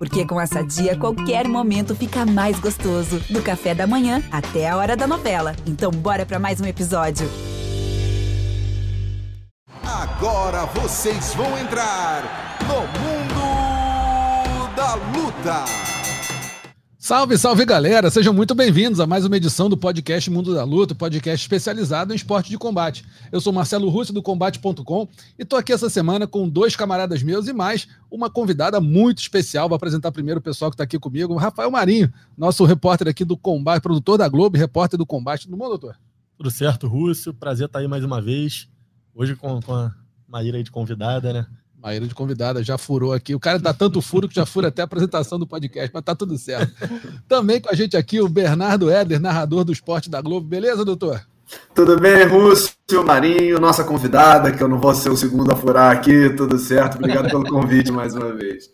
Porque com essa dia, qualquer momento fica mais gostoso. Do café da manhã até a hora da novela. Então, bora para mais um episódio. Agora vocês vão entrar no Mundo da Luta. Salve, salve galera! Sejam muito bem-vindos a mais uma edição do podcast Mundo da Luta, podcast especializado em esporte de combate. Eu sou Marcelo Russo do Combate.com e estou aqui essa semana com dois camaradas meus e mais uma convidada muito especial. Vou apresentar primeiro o pessoal que está aqui comigo, Rafael Marinho, nosso repórter aqui do Combate, produtor da Globo, repórter do Combate. Tudo bom, doutor? Tudo certo, Russo. Prazer estar aí mais uma vez. Hoje com, com a Maíra aí de convidada, né? Maíra de convidada, já furou aqui. O cara dá tanto furo que já fura até a apresentação do podcast, mas tá tudo certo. Também com a gente aqui o Bernardo Éder, narrador do esporte da Globo. Beleza, doutor? Tudo bem, Rússio, Marinho, nossa convidada, que eu não vou ser o segundo a furar aqui, tudo certo. Obrigado pelo convite mais uma vez.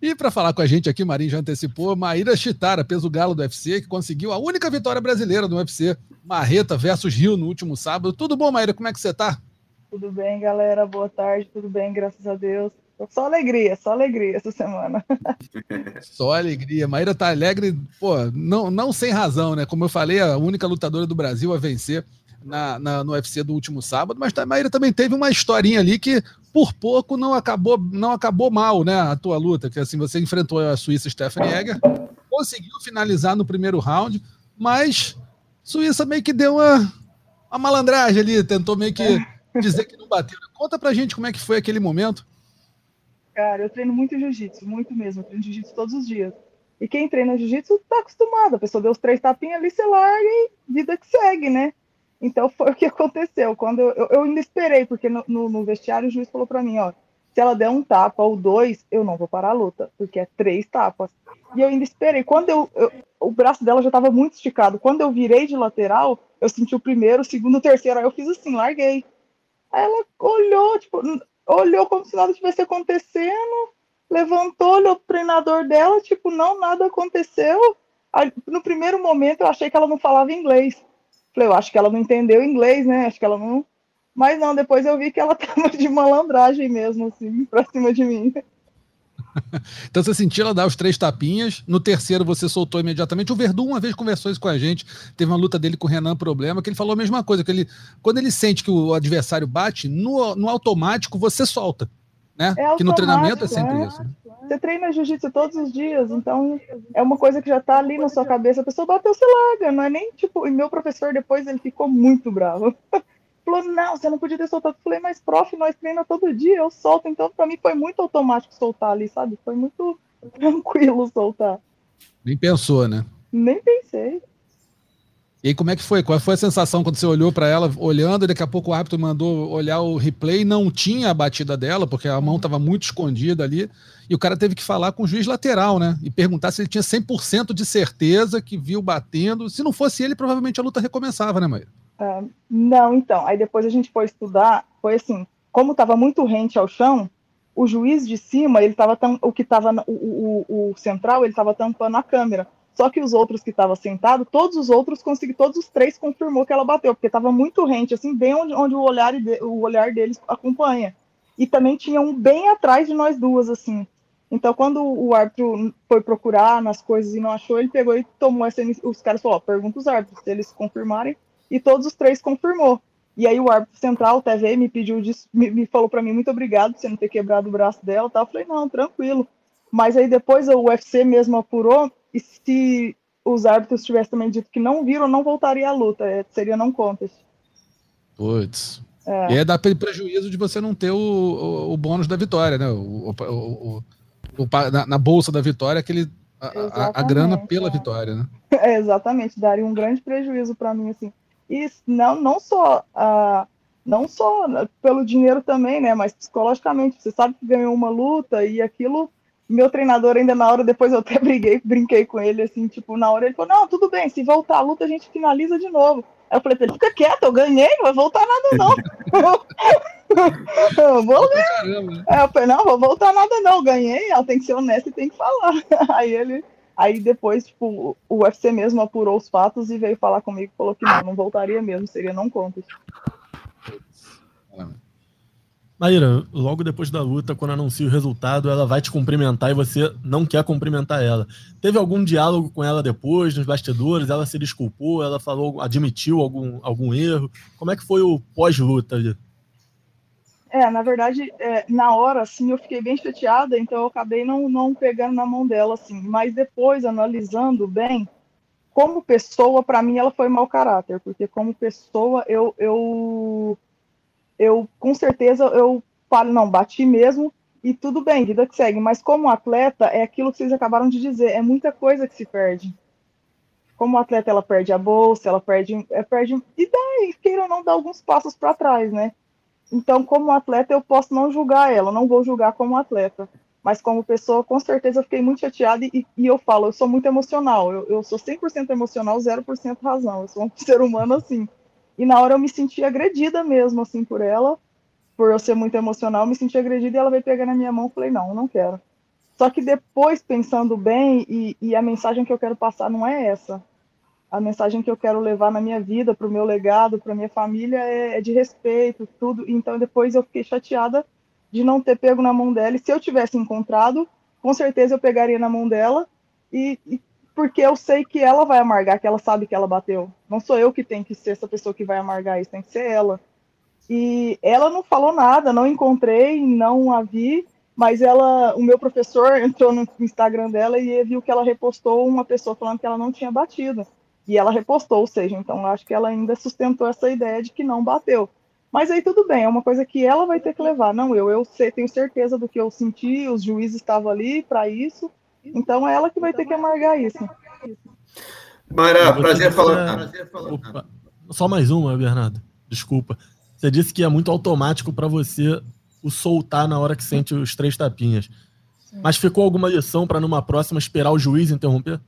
E para falar com a gente aqui, Marinho já antecipou, Maíra Chitara, peso galo do UFC, que conseguiu a única vitória brasileira no UFC, Marreta versus Rio no último sábado. Tudo bom, Maíra? Como é que você tá? Tudo bem, galera? Boa tarde, tudo bem, graças a Deus. Só alegria, só alegria essa semana. Só alegria. Maíra tá alegre, pô, não, não sem razão, né? Como eu falei, a única lutadora do Brasil a vencer na, na, no UFC do último sábado, mas a Maíra também teve uma historinha ali que por pouco não acabou, não acabou mal, né? A tua luta, que assim, você enfrentou a Suíça Stephanie Egger, conseguiu finalizar no primeiro round, mas Suíça meio que deu uma, uma malandragem ali, tentou meio que dizer que não bateu. Conta pra gente como é que foi aquele momento. Cara, eu treino muito jiu-jitsu, muito mesmo. Eu treino jiu-jitsu todos os dias. E quem treina jiu-jitsu tá acostumado. A pessoa deu os três tapinhas ali, você larga e vida que segue, né? Então foi o que aconteceu. Quando eu, eu, ainda esperei, porque no, no, no, vestiário o juiz falou para mim, ó, se ela der um tapa ou dois, eu não vou parar a luta, porque é três tapas. E eu ainda esperei. Quando eu, eu o braço dela já estava muito esticado. Quando eu virei de lateral, eu senti o primeiro, o segundo, o terceiro. Aí eu fiz assim, larguei. Aí ela olhou, tipo, olhou como se nada tivesse acontecendo, levantou, olhou pro treinador dela, tipo, não, nada aconteceu. Aí, no primeiro momento eu achei que ela não falava inglês. Falei, eu acho que ela não entendeu inglês, né? Acho que ela não. Mas não, depois eu vi que ela tava de malandragem mesmo, assim, pra cima de mim. então você sentiu ela dar os três tapinhas, no terceiro você soltou imediatamente. O Verdun uma vez conversou isso com a gente, teve uma luta dele com o Renan Problema, que ele falou a mesma coisa, que ele, quando ele sente que o adversário bate, no, no automático você solta. Né? É que no treinamento é sempre é. isso. Né? Você treina jiu-jitsu todos os dias, então é uma coisa que já tá ali na sua cabeça. A pessoa bateu, você larga, não é nem tipo. E meu professor depois ele ficou muito bravo. Falou, não, você não podia ter soltado. Eu falei, mas prof, nós treinamos todo dia, eu solto. Então, para mim foi muito automático soltar ali, sabe? Foi muito tranquilo soltar. Nem pensou, né? Nem pensei. E aí, como é que foi? Qual foi a sensação quando você olhou para ela, olhando, e daqui a pouco o árbitro mandou olhar o replay, não tinha a batida dela, porque a mão estava muito escondida ali, e o cara teve que falar com o juiz lateral, né? E perguntar se ele tinha 100% de certeza que viu batendo. Se não fosse ele, provavelmente a luta recomeçava, né, Maíra? Uh, não, então. Aí depois a gente foi estudar, foi assim, como estava muito rente ao chão, o juiz de cima, ele estava o que estava o, o, o, central, ele estava tampando a câmera. Só que os outros que estavam sentados, todos os outros conseguiram, todos os três confirmou que ela bateu, porque estava muito rente, assim, bem onde, onde o, olhar, o olhar deles acompanha. E também tinha um bem atrás de nós duas, assim. Então, quando o árbitro foi procurar nas coisas e não achou, ele pegou e tomou essa. Os caras falaram: pergunta os árbitros, se eles confirmarem, e todos os três confirmou. E aí o árbitro central, o TV, me pediu, me, me falou para mim, muito obrigado por você não ter quebrado o braço dela, tá? Eu falei, não, tranquilo. Mas aí depois o UFC mesmo apurou, e se os árbitros tivessem também dito que não viram, não voltaria à luta, é, seria não contest. Putz. É. E é dar prejuízo de você não ter o, o, o bônus da vitória, né? O, o na, na, bolsa da vitória, aquele, a, a, a grana pela é. vitória, né? É, exatamente, daria um grande prejuízo para mim, assim. E não, não só uh, não só pelo dinheiro também, né? Mas psicologicamente, você sabe que ganhou uma luta e aquilo. Meu treinador ainda na hora, depois eu até briguei, brinquei com ele, assim, tipo, na hora ele falou, não, tudo bem, se voltar a luta, a gente finaliza de novo. Aí eu falei fica quieto, eu ganhei, não vai voltar nada, não. eu vou ver. Aí eu falei, não, vou voltar nada, não, ganhei, ela tem que ser honesta e tem que falar. Aí ele Aí depois, tipo, o UFC mesmo apurou os fatos e veio falar comigo, falou que não, não voltaria mesmo, seria não contas. Maíra, logo depois da luta, quando anuncia o resultado, ela vai te cumprimentar e você não quer cumprimentar ela. Teve algum diálogo com ela depois, nos bastidores? Ela se desculpou? Ela falou, admitiu algum, algum erro? Como é que foi o pós-luta ali? É, na verdade, é, na hora, assim, eu fiquei bem chateada, então eu acabei não, não pegando na mão dela, assim. Mas depois, analisando bem, como pessoa, para mim, ela foi mau caráter, porque como pessoa, eu, eu eu com certeza eu falo, não, bati mesmo e tudo bem, vida que segue. Mas como atleta, é aquilo que vocês acabaram de dizer, é muita coisa que se perde. Como atleta, ela perde a bolsa, ela perde, é, perde e daí, queira ou não, dá alguns passos para trás, né? Então, como atleta, eu posso não julgar ela, não vou julgar como atleta. Mas como pessoa, com certeza, eu fiquei muito chateada e, e eu falo, eu sou muito emocional. Eu, eu sou 100% emocional, 0% razão. Eu sou um ser humano assim. E na hora eu me senti agredida mesmo, assim, por ela, por eu ser muito emocional, me senti agredida e ela veio pegar na minha mão e falei, não, não quero. Só que depois, pensando bem, e, e, a mensagem que eu quero passar não é essa. A mensagem que eu quero levar na minha vida, para o meu legado, para minha família, é, é, de respeito, tudo. Então, depois eu fiquei chateada de não ter pego na mão dela. E se eu tivesse encontrado, com certeza eu pegaria na mão dela e, e porque eu sei que ela vai amargar, que ela sabe que ela bateu. Não sou eu que tenho que ser essa pessoa que vai amargar isso, tem que ser ela. E ela não falou nada, não encontrei, não a vi, mas ela, o meu professor entrou no Instagram dela e viu que ela repostou uma pessoa falando que ela não tinha batido. E ela repostou, ou seja, então acho que ela ainda sustentou essa ideia de que não bateu. Mas aí tudo bem, é uma coisa que ela vai ter que levar, não eu. Eu sei, tenho certeza do que eu senti, os juízes estavam ali para isso, então é ela que vai ter que amargar isso. Mara, prazer falar. Opa, só mais uma, Bernardo. Desculpa. Você disse que é muito automático para você o soltar na hora que sente os três tapinhas. Sim. Mas ficou alguma lição para numa próxima esperar o juiz interromper?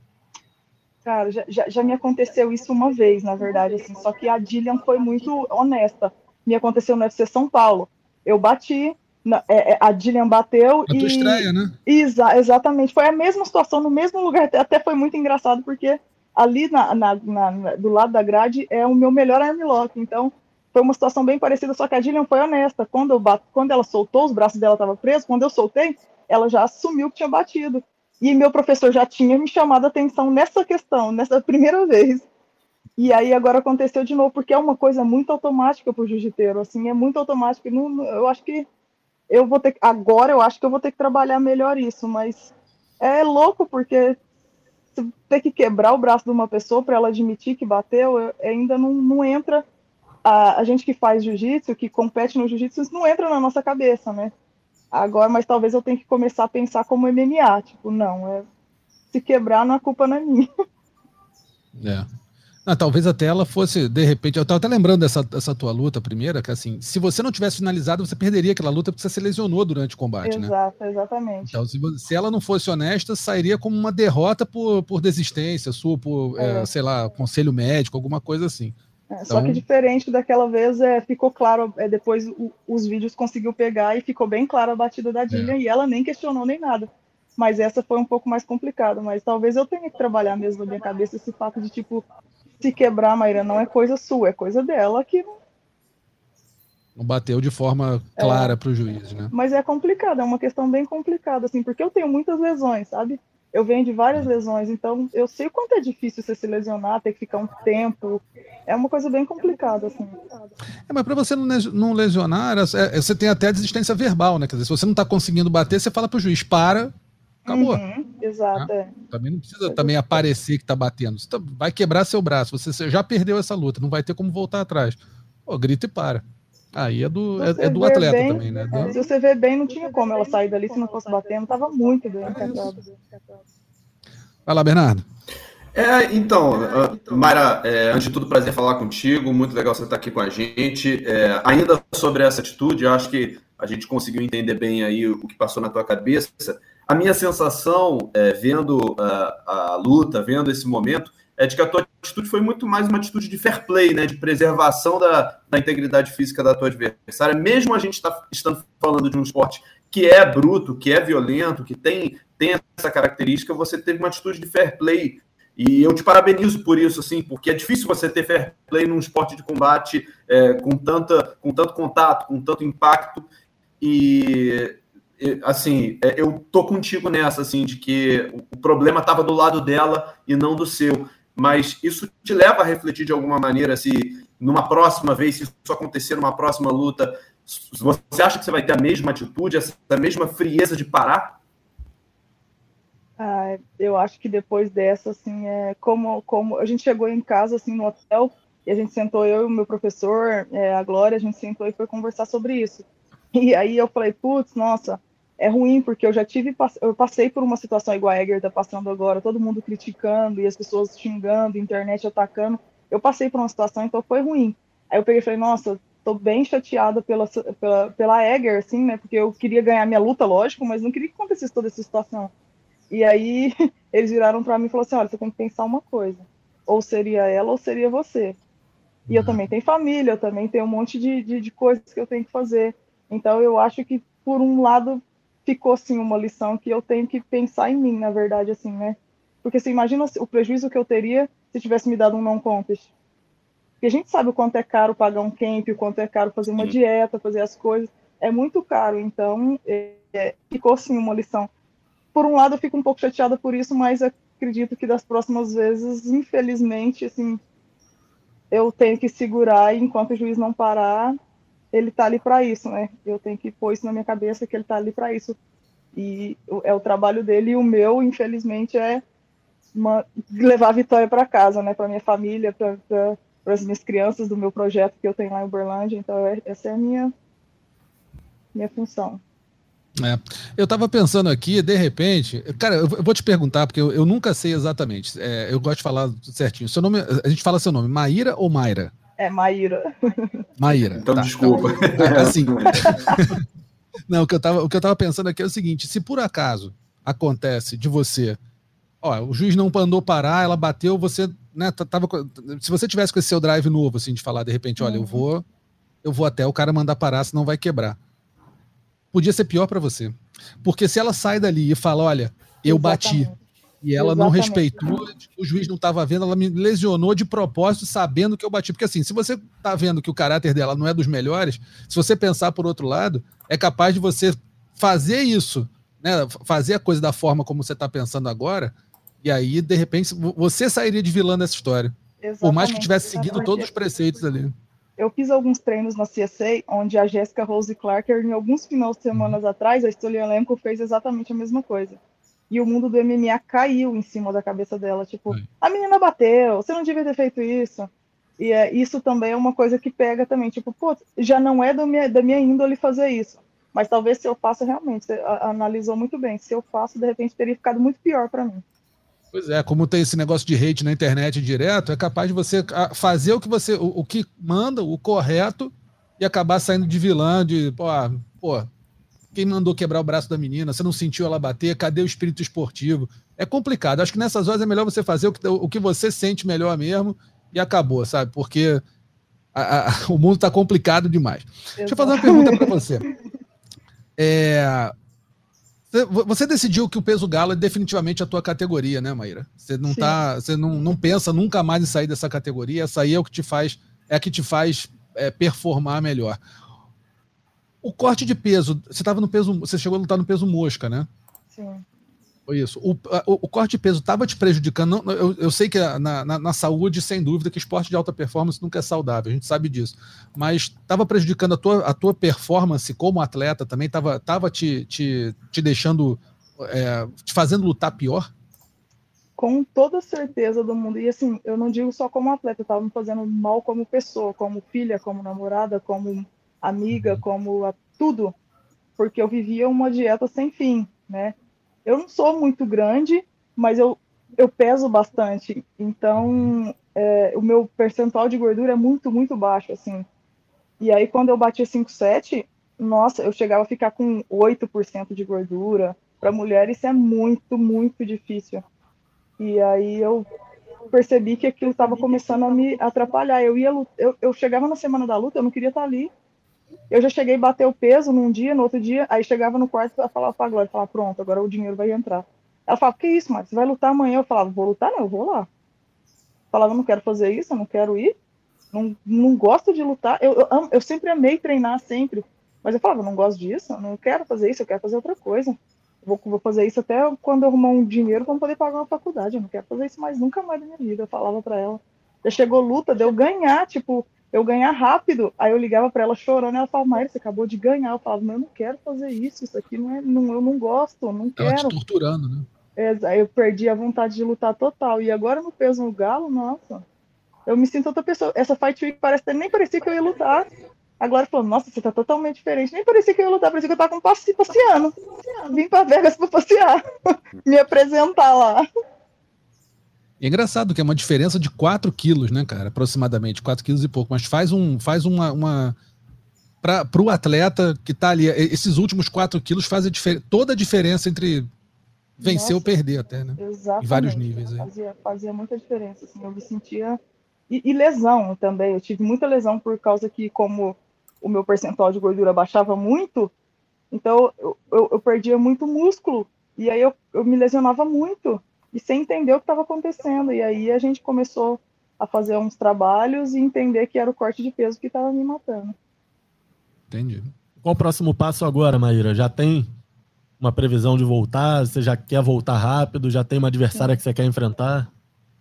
Cara, já, já, já, me aconteceu isso uma vez, na verdade, assim, só que a Dillian foi muito honesta. Me aconteceu no UFC São Paulo. Eu bati, é, é, a Dillian bateu a e. estreia, né? Exa exatamente. Foi a mesma situação, no mesmo lugar. Até foi muito engraçado, porque ali na, na, na, do lado da grade é o meu melhor armlock. Então, foi uma situação bem parecida, só que a Dillian foi honesta. Quando, eu quando ela soltou, os braços dela estavam presos, quando eu soltei, ela já assumiu que tinha batido. E meu professor já tinha me chamado a atenção nessa questão, nessa primeira vez. E aí agora aconteceu de novo, porque é uma coisa muito automática para o jiu-jiteiro, assim, é muito automático. Não, eu acho que eu vou ter agora eu acho que eu vou ter que trabalhar melhor isso, mas é louco porque ter que quebrar o braço de uma pessoa para ela admitir que bateu, eu, ainda não, não entra a, a, gente que faz jiu-jitsu, que compete no jiu-jitsu, isso não entra na nossa cabeça, né? Agora, mas talvez eu tenha que começar a pensar como MMA, tipo, não, é se quebrar não é culpa não é minha. É. Ah, talvez até ela fosse, de repente, eu estava até lembrando dessa, dessa tua luta primeira, que assim, se você não tivesse finalizado, você perderia aquela luta porque você se lesionou durante o combate, Exato, né? Exato, exatamente. Então, se, se, ela não fosse honesta, sairia como uma derrota por, por desistência sua, por, é. É, sei lá, conselho médico, alguma coisa assim. É, então... Só que diferente daquela vez, é, ficou claro, é, depois o, os vídeos conseguiu pegar e ficou bem claro a batida da Dillian é. e ela nem questionou nem nada. Mas essa foi um pouco mais complicada, mas talvez eu tenha que trabalhar mesmo na minha cabeça esse fato de, tipo, se quebrar, Maíra, não é coisa sua, é coisa dela que não bateu de forma clara é, para o juiz, né? Mas é complicado, é uma questão bem complicada, assim, porque eu tenho muitas lesões, sabe? Eu venho de várias lesões, então eu sei o quanto é difícil você se lesionar, ter que ficar um tempo. É uma coisa bem complicada, assim. É, mas para você não lesionar, é, é, você tem até a desistência verbal, né? Quer dizer, se você não está conseguindo bater, você fala para o juiz, para, acabou. Uhum, exato. Né? É. Também não precisa também aparecer que tá batendo. Você tá, vai quebrar seu braço. Você já perdeu essa luta, não vai ter como voltar atrás. Pô, grita e para. Aí é do, é, é, do atleta bem, também, né? É, se você ver bem, não tinha como ela sair dali se não fosse batendo. Tava muito bem Vai lá, Bernardo. É, então, uh, Mayra, é, antes de tudo, prazer falar contigo. Muito legal você estar aqui com a gente. É, ainda sobre essa atitude, acho que a gente conseguiu entender bem aí o que passou na tua cabeça. A minha sensação, é, vendo a, a, luta, vendo esse momento, é de que a tua atitude foi muito mais uma atitude de fair play, né, de preservação da, da integridade física da tua adversária, mesmo a gente tá, estando falando de um esporte que é bruto, que é violento, que tem, tem essa característica, você teve uma atitude de fair play. E eu te parabenizo por isso, assim, porque é difícil você ter fair play num esporte de combate é, com, tanta, com tanto contato, com tanto impacto. e assim, é, eu tô contigo nessa, assim, de que o problema estava do lado dela e não do seu. Mas isso te leva a refletir de alguma maneira se numa próxima vez, se isso acontecer numa próxima luta, você acha que você vai ter a mesma atitude, essa mesma frieza de parar? Ah, eu acho que depois dessa, assim, é como, como a gente chegou em casa, assim, no hotel, e a gente sentou, eu e o meu professor, é, a Glória, a gente sentou e foi conversar sobre isso. E aí eu falei, putz, nossa, é ruim, porque eu já tive, eu passei por uma situação igual a Egger está passando agora, todo mundo criticando e as pessoas xingando, internet atacando. Eu passei por uma situação, então foi ruim. Aí eu peguei e falei, nossa, tô bem chateada pela, pela, pela Egger, assim, né, porque eu queria ganhar minha luta, lógico, mas não queria que acontecesse toda essa situação. E aí eles viraram para mim e falaram assim, olha, você tem que pensar uma coisa, ou seria ela ou seria você. E eu uhum. também tenho família, eu também tenho um monte de, de, de coisas que eu tenho que fazer. Então eu acho que por um lado ficou assim uma lição que eu tenho que pensar em mim, na verdade, assim, né? Porque você imagina o prejuízo que eu teria se tivesse me dado um non contest. Porque a gente sabe o quanto é caro pagar um camp, o quanto é caro fazer uma Sim. dieta, fazer as coisas. É muito caro, então é, é, ficou sim uma lição. Por um lado, eu fico um pouco chateada por isso, mas acredito que das próximas vezes, infelizmente, assim, eu tenho que segurar e enquanto o juiz não parar, ele tá ali para isso, né? Eu tenho que pôr isso na minha cabeça que ele tá ali para isso. E é o trabalho dele e o meu, infelizmente, é uma, levar a vitória para casa, né? Para minha família, para as minhas crianças do meu projeto que eu tenho lá em Uberlândia. Então, é, essa é a minha, minha função. É. Eu estava pensando aqui, de repente, cara, eu vou te perguntar, porque eu, eu nunca sei exatamente. É, eu gosto de falar certinho. Seu nome, a gente fala seu nome, Maíra ou Mayra? É, Maíra. Maíra. Então, tá. desculpa. Então, assim. não, o que, eu tava, o que eu tava pensando aqui é o seguinte: se por acaso acontece de você, ó, o juiz não mandou parar, ela bateu, você, né, tava, se você tivesse com esse seu drive novo, assim, de falar de repente, olha, uhum. eu vou, eu vou até o cara mandar parar, senão vai quebrar. Podia ser pior para você. Porque se ela sai dali e fala, olha, eu Exatamente. bati, e ela Exatamente. não respeitou, o juiz não estava vendo, ela me lesionou de propósito, sabendo que eu bati. Porque assim, se você está vendo que o caráter dela não é dos melhores, se você pensar por outro lado, é capaz de você fazer isso, né? Fazer a coisa da forma como você está pensando agora, e aí, de repente, você sairia de vilã nessa história. Exatamente, por mais que tivesse seguido todos os preceitos ali. Eu fiz alguns treinos na CSA, onde a Jéssica Rose Clarker, em alguns finais de semanas atrás, a Stolian Lemko fez exatamente a mesma coisa e o mundo do MMA caiu em cima da cabeça dela. Tipo, a menina bateu, você não devia ter feito isso. E é, isso também é uma coisa que pega também. Tipo, pô, já não é da minha, da minha índole fazer isso. Mas talvez se eu faço realmente, você analisou muito bem. Se eu faço, de repente teria ficado muito pior para mim. Pois é, como tem esse negócio de hate na internet direto, é capaz de você fazer o que você, o, o que manda, o correto, e acabar saindo de vilã, de, pô, pô quem mandou quebrar o braço da menina? Você não sentiu ela bater? Cadê o espírito esportivo? É complicado. Acho que nessas horas é melhor você fazer o que, o que você sente melhor mesmo e acabou, sabe? Porque a, a, o mundo está complicado demais. Exato. Deixa eu fazer uma pergunta para você. É, você decidiu que o peso galo é definitivamente a tua categoria, né, Maíra? Você não tá, você não, não pensa nunca mais em sair dessa categoria. Essa aí é o que te faz, é a que te faz é, performar melhor. O corte de peso, você estava no peso, você chegou a lutar no peso mosca, né? Sim. Foi isso. O, o, o corte de peso estava te prejudicando. Eu, eu sei que na, na, na, saúde, sem dúvida, que esporte de alta performance nunca é saudável, a gente sabe disso. Mas estava prejudicando a tua, a tua performance como atleta também? Estava tava te, te, te deixando, é, te fazendo lutar pior? Com toda certeza do mundo. E assim, eu não digo só como atleta, estava me fazendo mal como pessoa, como filha, como namorada, como amiga, como a, tudo, porque eu vivia uma dieta sem fim, né? Eu não sou muito grande, mas eu, eu peso bastante, então é, o meu percentual de gordura é muito, muito baixo, assim. E aí, quando eu batia 5,7, nossa, eu chegava a ficar com 8% de gordura. Para mulher, isso é muito, muito difícil. E aí eu percebi que aquilo estava começando a me atrapalhar. Eu ia eu, eu chegava na semana da luta, eu não queria estar ali. Eu já cheguei a bater o peso num dia, no outro dia, aí chegava no quarto e falava pra Glória, falava, pronto, agora o dinheiro vai entrar. Ela falava, que isso, mas você vai lutar amanhã? Eu falava, vou lutar não, eu vou lá. Falava, não quero fazer isso, eu não quero ir, não, não gosto de lutar. Eu, eu, eu sempre amei treinar, sempre. Mas eu falava, não gosto disso, não quero fazer isso, eu quero fazer outra coisa. Vou, vou fazer isso até quando eu arrumar um dinheiro para poder pagar uma faculdade. Eu não quero fazer isso mais nunca mais na minha vida. Eu falava para ela. Já chegou luta, deu ganhar, tipo, eu ganhar rápido. Aí eu ligava para ela chorando, ela falava, Maíra, você acabou de ganhar. Eu falava, mas eu não quero fazer isso, isso aqui não é, não, eu não gosto, não quero. Ela te torturando, né? É, aí eu perdi a vontade de lutar total. E agora no peso no galo, nossa, eu me sinto outra pessoa. Essa Fight Week parece nem parecia que eu ia lutar. Agora falou, nossa, você tá totalmente diferente. Nem parecia que eu ia lutar, parecia que eu tava com passe, passeando. Vim pra Vegas pra passear. Me apresentar lá. É engraçado que é uma diferença de 4 quilos, né, cara? Aproximadamente, 4 quilos e pouco. Mas faz um. Faz uma. uma para o atleta que tá ali, esses últimos 4 quilos fazem toda a diferença entre vencer Nossa, ou perder até, né? Exatamente. Em vários níveis. Aí. Fazia, fazia muita diferença. Assim, eu me sentia. E, e, lesão também. Eu tive muita lesão por causa que, como o meu percentual de gordura baixava muito, então eu, eu, eu perdia muito músculo. E aí eu, eu me lesionava muito. E sem entender o que estava acontecendo. E aí a gente começou a fazer uns trabalhos e entender que era o corte de peso que estava me matando. Entendi. Qual o próximo passo agora, Maíra? Já tem uma previsão de voltar? Você já quer voltar rápido? Já tem uma adversária Sim. que você quer enfrentar?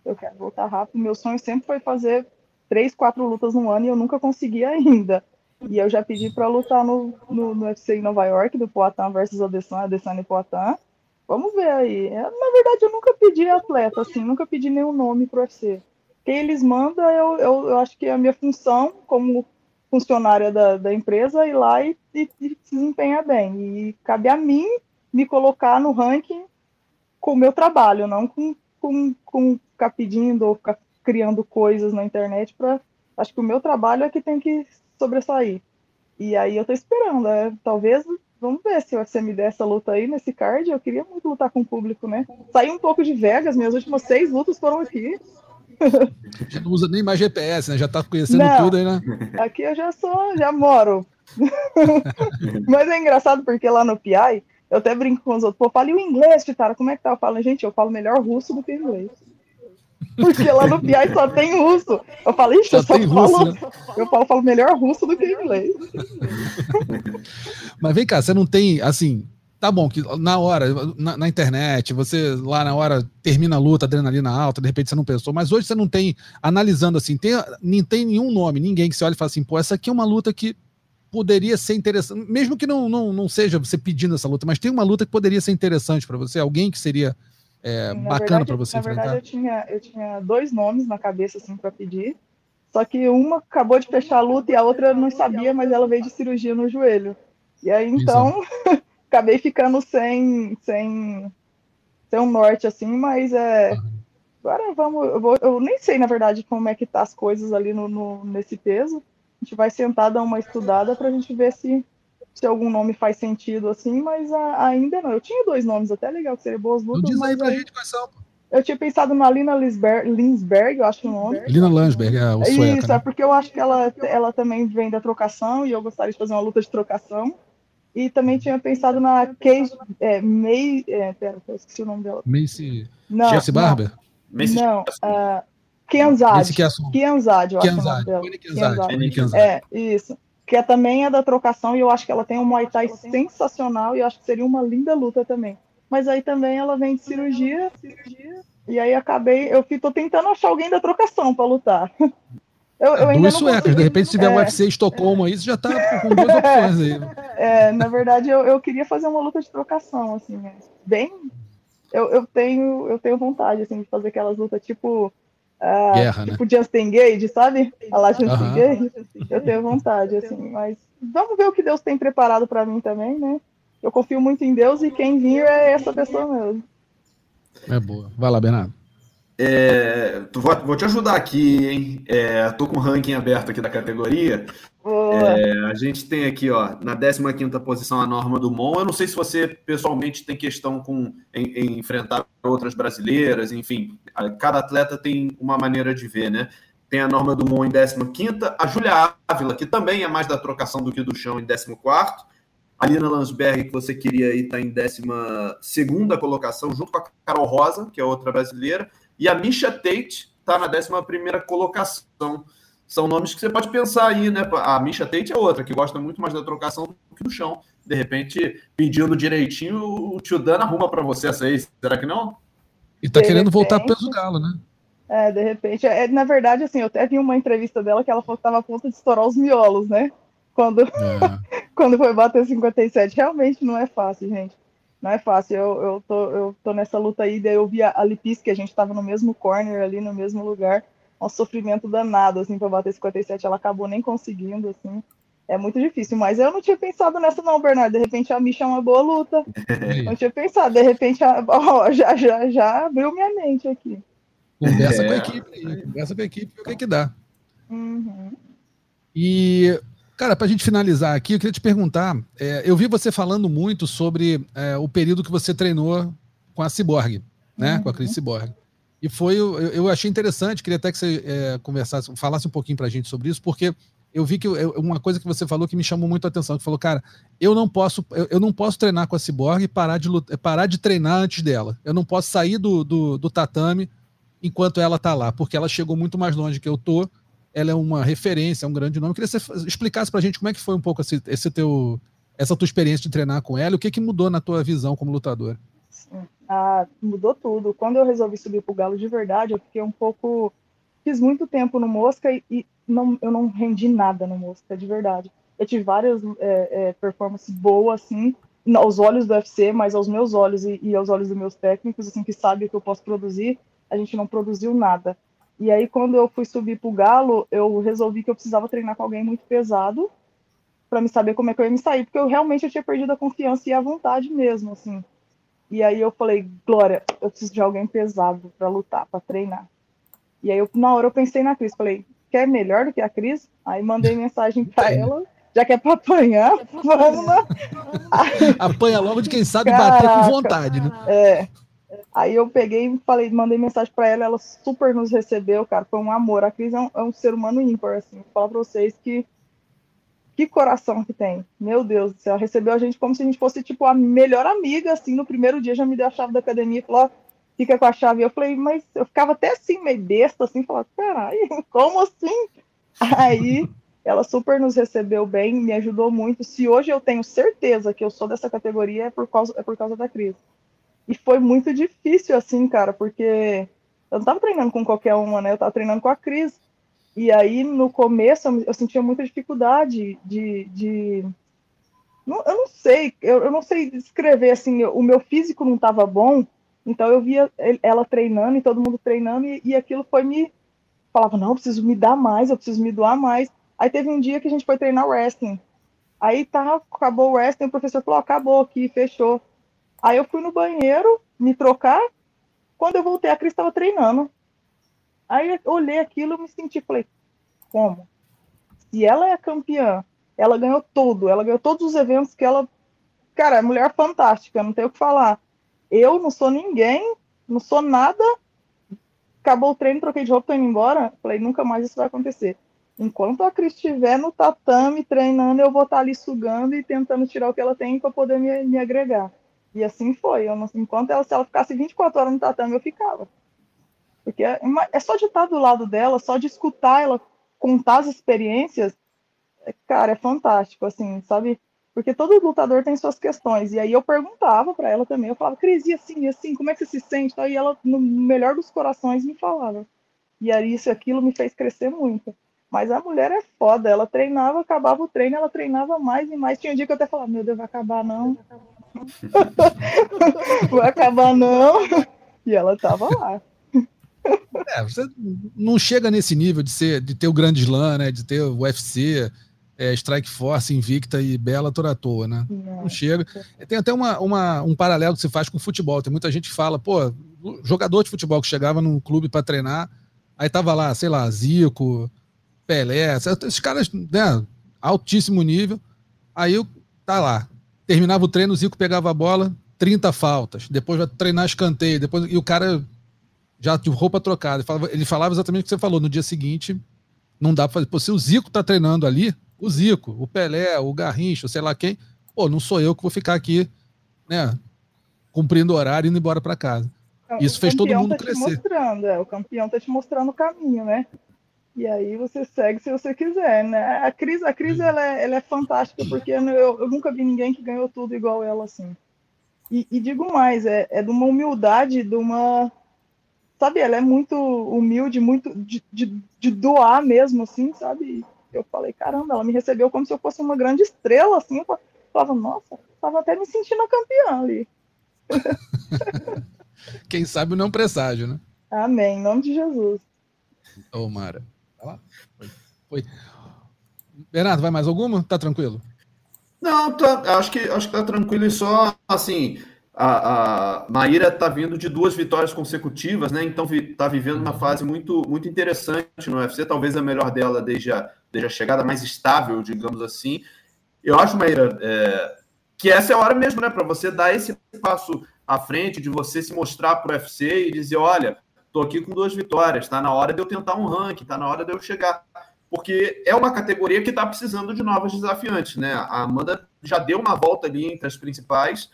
Eu quero voltar rápido. Meu sonho sempre foi fazer três, quatro lutas no ano e eu nunca consegui ainda. E eu já pedi para lutar no, no, no, UFC em Nova York, do Poatan versus Adesanya, Adesanya e Poatan. Vamos ver aí. É, na verdade, eu nunca pedi atleta, assim, nunca pedi nenhum nome pro UFC. Quem eles mandam, eu, eu, eu acho que é a minha função como funcionária da, da empresa ir lá e, e, e se desempenhar bem. E cabe a mim me colocar no ranking com o meu trabalho, não com, com, com ficar pedindo ou ficar criando coisas na internet para acho que o meu trabalho é que tem que sobressair. E aí eu tô esperando, é, talvez, vamos ver se você me der essa luta aí nesse card, eu queria muito lutar com o público, né? Saí um pouco de Vegas, minhas últimas seis lutas foram aqui. Já não usa nem mais GPS, né? Já tá conhecendo não, tudo aí, né? Aqui eu já sou, já moro. Mas é engraçado porque lá no PI, eu até brinco com os outros, pô, fale o inglês, Titara, como é que tá? Eu falo, gente, eu falo melhor russo do que inglês. Porque lá no PI só tem russo. Eu falei, ixi, eu só falo, russo, né? eu falo, falo melhor russo do que inglês. Mas vem cá, você não tem, assim, tá bom, que na hora, na, na, internet, você lá na hora termina a luta, adrenalina alta, de repente você não pensou, mas hoje você não tem, analisando assim, tem, nem tem nenhum nome, ninguém que você olha e fala assim, pô, essa aqui é uma luta que poderia ser interessante, mesmo que não, não, não seja você pedindo essa luta, mas tem uma luta que poderia ser interessante para você, alguém que seria é, bacana para você na enfrentar? Na verdade, eu tinha, eu tinha dois nomes na cabeça assim para pedir. Só que uma acabou de fechar a luta e a outra não sabia, mas ela veio de cirurgia no joelho. E aí então acabei ficando sem, sem, sem um norte assim, mas é. Agora vamos. Eu, vou, eu nem sei, na verdade, como é que tá as coisas ali no, no nesse peso. A gente vai sentar, dar uma estudada para a gente ver se se algum nome faz sentido assim, mas a, ainda não. Eu tinha dois nomes até legal, que seria boas lutas. Diz aí pra aí, gente quais são. Eu tinha pensado na Lina Linsberg, Linsberg eu acho o nome. Lina Landsberg, é o sueca, Isso, né? é porque eu acho que ela, ela também vem da trocação e eu gostaria de fazer uma luta de trocação. E também tinha pensado na Cage, é, May, é, pera, eu esqueci o nome dela. Macy, não, Jesse Barber? Não, não uh, Kianzad. Kianzad, eu acho o nome dela. Kianzad. É, isso que é, também é da trocação, e eu acho que ela tem um Muay Thai sensacional, e eu acho que seria uma linda luta também. Mas aí também ela vem de cirurgia, cirurgia e aí acabei, eu tô tentando achar alguém da trocação para lutar. Eu, eu Duas suecas, de repente se tiver é, um UFC Estocolmo aí, você já tá com duas opções aí. É, na verdade, eu, eu queria fazer uma luta de trocação, assim, é, bem... Eu, eu, tenho, eu tenho vontade, assim, de fazer aquelas lutas tipo Uh, Guerra, tipo né? Justin Gage, sabe? A lá Justin uhum. Gage. Eu tenho vontade, assim, mas vamos ver o que Deus tem preparado para mim também, né? Eu confio muito em Deus e quem vir é essa pessoa mesmo. É boa. Vai lá, Bernardo. É, vou, vou, te ajudar aqui, hein? É, tô com o ranking aberto aqui da categoria. É, a gente tem aqui, ó, na 15 posição a Norma do Mon. Eu não sei se você pessoalmente tem questão com em, em enfrentar outras brasileiras, enfim, cada atleta tem uma maneira de ver, né? Tem a Norma do Mon em 15, a Julia Ávila, que também é mais da trocação do que do chão, em 14. A Lina Landsberg, que você queria aí, está em 12 colocação, junto com a Carol Rosa, que é outra brasileira. E a Misha Tate está na 11 colocação. são nomes que você pode pensar aí, né? A Misha Tate é outra, que gosta muito mais da trocação do que do chão. De repente, pedindo direitinho, o Tio Dan arruma para você essa aí. Será que não? E tá de querendo repente, voltar peso galo, né? É, de repente. É, na verdade, assim, eu até vi uma entrevista dela que ela falou que tava a ponto de estourar os miolos, né? Quando, é. quando foi bater 57. Realmente não é fácil, gente. Não é fácil. Eu, eu, tô, eu tô nessa luta aí, daí eu vi a, a Lipis, que a gente tava no mesmo corner ali, no mesmo lugar. Um sofrimento danado, assim, pra bater 57. Ela acabou nem conseguindo, assim. É muito difícil, mas eu não tinha pensado nessa não, Bernardo. De repente a Misha é uma boa luta. não tinha pensado, de repente a... oh, já, já, já abriu minha mente aqui. Conversa é. com a equipe aí, conversa com a equipe, o que, é que dá. Uhum. E, cara, para a gente finalizar aqui, eu queria te perguntar: é, eu vi você falando muito sobre é, o período que você treinou com a Cyborg, né? Uhum. Com a Cris Cyborg. E foi, eu, eu achei interessante, queria até que você é, conversasse, falasse um pouquinho para a gente sobre isso, porque eu vi que eu, uma coisa que você falou que me chamou muito a atenção, que falou, cara, eu não posso, eu, eu não posso treinar com a Cyborg e parar de, parar de treinar antes dela. Eu não posso sair do, do, do tatame enquanto ela tá lá, porque ela chegou muito mais longe que eu tô. Ela é uma referência, é um grande nome. Eu queria que você explicasse pra gente como é que foi um pouco esse, esse teu, essa tua experiência de treinar com ela, o que que mudou na tua visão como lutador? Ah, mudou tudo. Quando eu resolvi subir pro galo de verdade, eu fiquei um pouco fiz muito tempo no Mosca e, e não, eu não rendi nada no Mosca, de verdade. Eu tive várias é, é, performances boas, assim, aos olhos do UFC, mas aos meus olhos e, e, aos olhos dos meus técnicos, assim, que sabem que eu posso produzir, a gente não produziu nada. E aí, quando eu fui subir pro Galo, eu resolvi que eu precisava treinar com alguém muito pesado para me saber como é que eu ia me sair, porque eu realmente eu tinha perdido a confiança e a vontade mesmo, assim. E aí eu falei, Glória, eu preciso de alguém pesado para lutar, para treinar. E aí, eu, na hora, eu pensei na Cris. Falei, quer melhor do que a Cris? Aí mandei mensagem para ela. Já que é para apanhar, vamos lá. Apanha logo de quem sabe Caraca, bater com vontade, né? É. Aí eu peguei e falei, mandei mensagem para ela, ela super nos recebeu, cara, foi um amor. A Cris é um, é um ser humano ímpar, assim. Vou falar para vocês que que coração que tem. Meu Deus do céu, recebeu a gente como se a gente fosse tipo a melhor amiga, assim, no primeiro dia já me deu a chave da academia e falou: fica com a chave. Eu falei, mas eu ficava até assim, meio besta, assim, falando, caralho, como assim? Aí ela super nos recebeu bem, me ajudou muito. Se hoje eu tenho certeza que eu sou dessa categoria, é por causa, é por causa da crise. E foi muito difícil, assim, cara, porque eu não tava treinando com qualquer uma, né? Eu tava treinando com a Cris. E aí, no começo, eu sentia muita dificuldade de. de... Não, eu não sei, eu, eu não sei descrever, assim, o meu físico não tava bom, então eu via ela treinando e todo mundo treinando e, e aquilo foi me falava não, eu preciso me dar mais, eu preciso me doar mais. Aí teve um dia que a gente foi treinar wrestling. Aí tá, acabou o wrestling, o professor falou, acabou aqui, fechou. Aí eu fui no banheiro me trocar. Quando eu voltei, a Cris estava treinando. Aí eu olhei aquilo, me senti, falei, como? Se ela é campeã, ela ganhou tudo, ela ganhou todos os eventos que ela. Cara, é mulher fantástica, não tenho o que falar. Eu não sou ninguém, não sou nada. Acabou o treino, troquei de roupa, tô indo embora. Falei, nunca mais isso vai acontecer. Enquanto a Cris estiver no tatame treinando, eu vou estar ali sugando e tentando tirar o que ela tem para poder me, me, agregar. E assim foi. Eu não, enquanto ela, se ela ficasse 24 horas no tatame, eu ficava. Porque é, é só de estar do lado dela, só de escutar ela contar as experiências, é, cara, é fantástico, assim, sabe? Porque todo lutador tem suas questões. E aí eu perguntava para ela também, eu falava, Cris, e assim, e assim, como é que você se sente? E ela, no melhor dos corações, me falava. E aí isso aquilo me fez crescer muito. Mas a mulher é foda, ela treinava, acabava o treino, ela treinava mais e mais. Tinha um dia que eu até falava, meu Deus, vai acabar não. vai acabar não. E ela tava lá. É, você não chega nesse nível de ser, de ter o grande slam, né? De ter o UFC, é, Strike Force, Invicta e Bela toda à toa, né? Não, não chega. Tem até uma, uma, um paralelo que se faz com o futebol. Tem muita gente que fala, pô, jogador de futebol que chegava num clube para treinar, aí tava lá, sei lá, Zico, Pelé, esses caras, né, altíssimo nível. Aí tá lá, terminava o treino, o Zico pegava a bola, 30 faltas, depois vai treinar escanteio, depois e o cara já de roupa trocada. Ele falava, ele falava exatamente o que você falou. No dia seguinte, não dá para fazer. Pô, se o Zico tá treinando ali, o Zico, o Pelé, o Garrincha, sei lá quem, pô, não sou eu que vou ficar aqui, né, cumprindo horário e indo embora para casa. Então, Isso fez todo mundo tá crescer. Mostrando, é, o campeão tá te mostrando o caminho, né? E aí você segue se você quiser, né? A Cris, a Cris ela, é, ela é fantástica, porque eu, eu, nunca vi ninguém que ganhou tudo igual ela, assim. E, e digo mais, é, é de uma humildade, de uma. Sabe, ela é muito humilde, muito de, de, de doar mesmo, assim, sabe? Eu falei, caramba, ela me recebeu como se eu fosse uma grande estrela, assim. Eu falava, nossa, tava até me sentindo campeã ali. Quem sabe não presságio, né? Amém, em nome de Jesus. Ô, Mara. Tá lá? Foi. Foi. Bernardo, vai mais alguma? Tá tranquilo? Não, tá, acho que acho que tá tranquilo e só assim. A, a Maíra está vindo de duas vitórias consecutivas, né? Então está vivendo uma fase muito, muito interessante no UFC, talvez a melhor dela desde a, desde a chegada mais estável, digamos assim. Eu acho, Maíra, é, que essa é a hora mesmo, né? Para você dar esse passo à frente, de você se mostrar para o UFC e dizer: olha, Estou aqui com duas vitórias, está na hora de eu tentar um ranking, está na hora de eu chegar. Porque é uma categoria que está precisando de novos desafiantes, né? A Amanda já deu uma volta ali entre as principais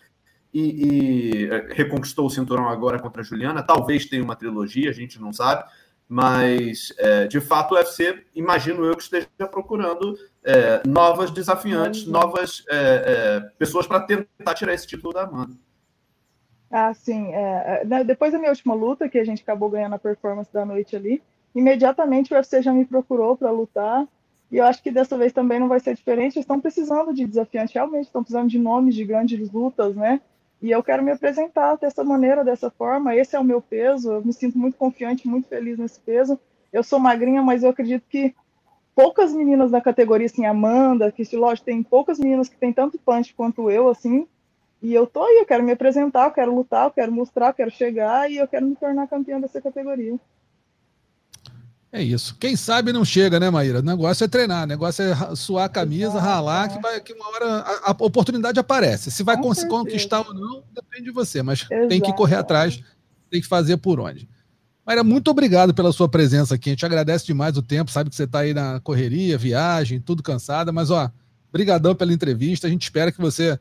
e, e eh, reconquistou o cinturão agora contra a Juliana. Talvez tenha uma trilogia, a gente não sabe. Mas, é, de fato, o UFC, imagino eu que esteja procurando é, novas desafiantes, novas é, pessoas para tentar tirar esse título da Amanda. Ah, sim. É, é depois da minha última luta, que a gente acabou ganhando a performance da noite ali, imediatamente o UFC já me procurou para lutar. E eu acho que dessa vez também não vai ser diferente. Eles estão precisando de desafiantes, realmente estão precisando de nomes de grandes lutas, né? E eu quero me apresentar dessa maneira, dessa forma. Esse é o meu peso. Eu me sinto muito confiante, muito feliz nesse peso. Eu sou magrinha, mas eu acredito que poucas meninas da categoria, assim, Amanda, que lógico, tem poucas meninas que têm tanto punch quanto eu, assim, e eu tô aí, eu quero me apresentar, eu quero lutar, eu quero mostrar, eu quero chegar e eu quero me tornar campeão dessa categoria. É isso. Quem sabe não chega, né, Maíra? O negócio é treinar, o negócio é suar a camisa, Exato, ralar, que, vai, que uma hora a, a oportunidade aparece. Se vai conquistar ou não, depende de você, mas Exato. tem que correr atrás, tem que fazer por onde. Maíra, muito obrigado pela sua presença aqui. A gente agradece demais o tempo, sabe que você está aí na correria, viagem, tudo cansada, mas ó, brigadão pela entrevista. A gente espera que você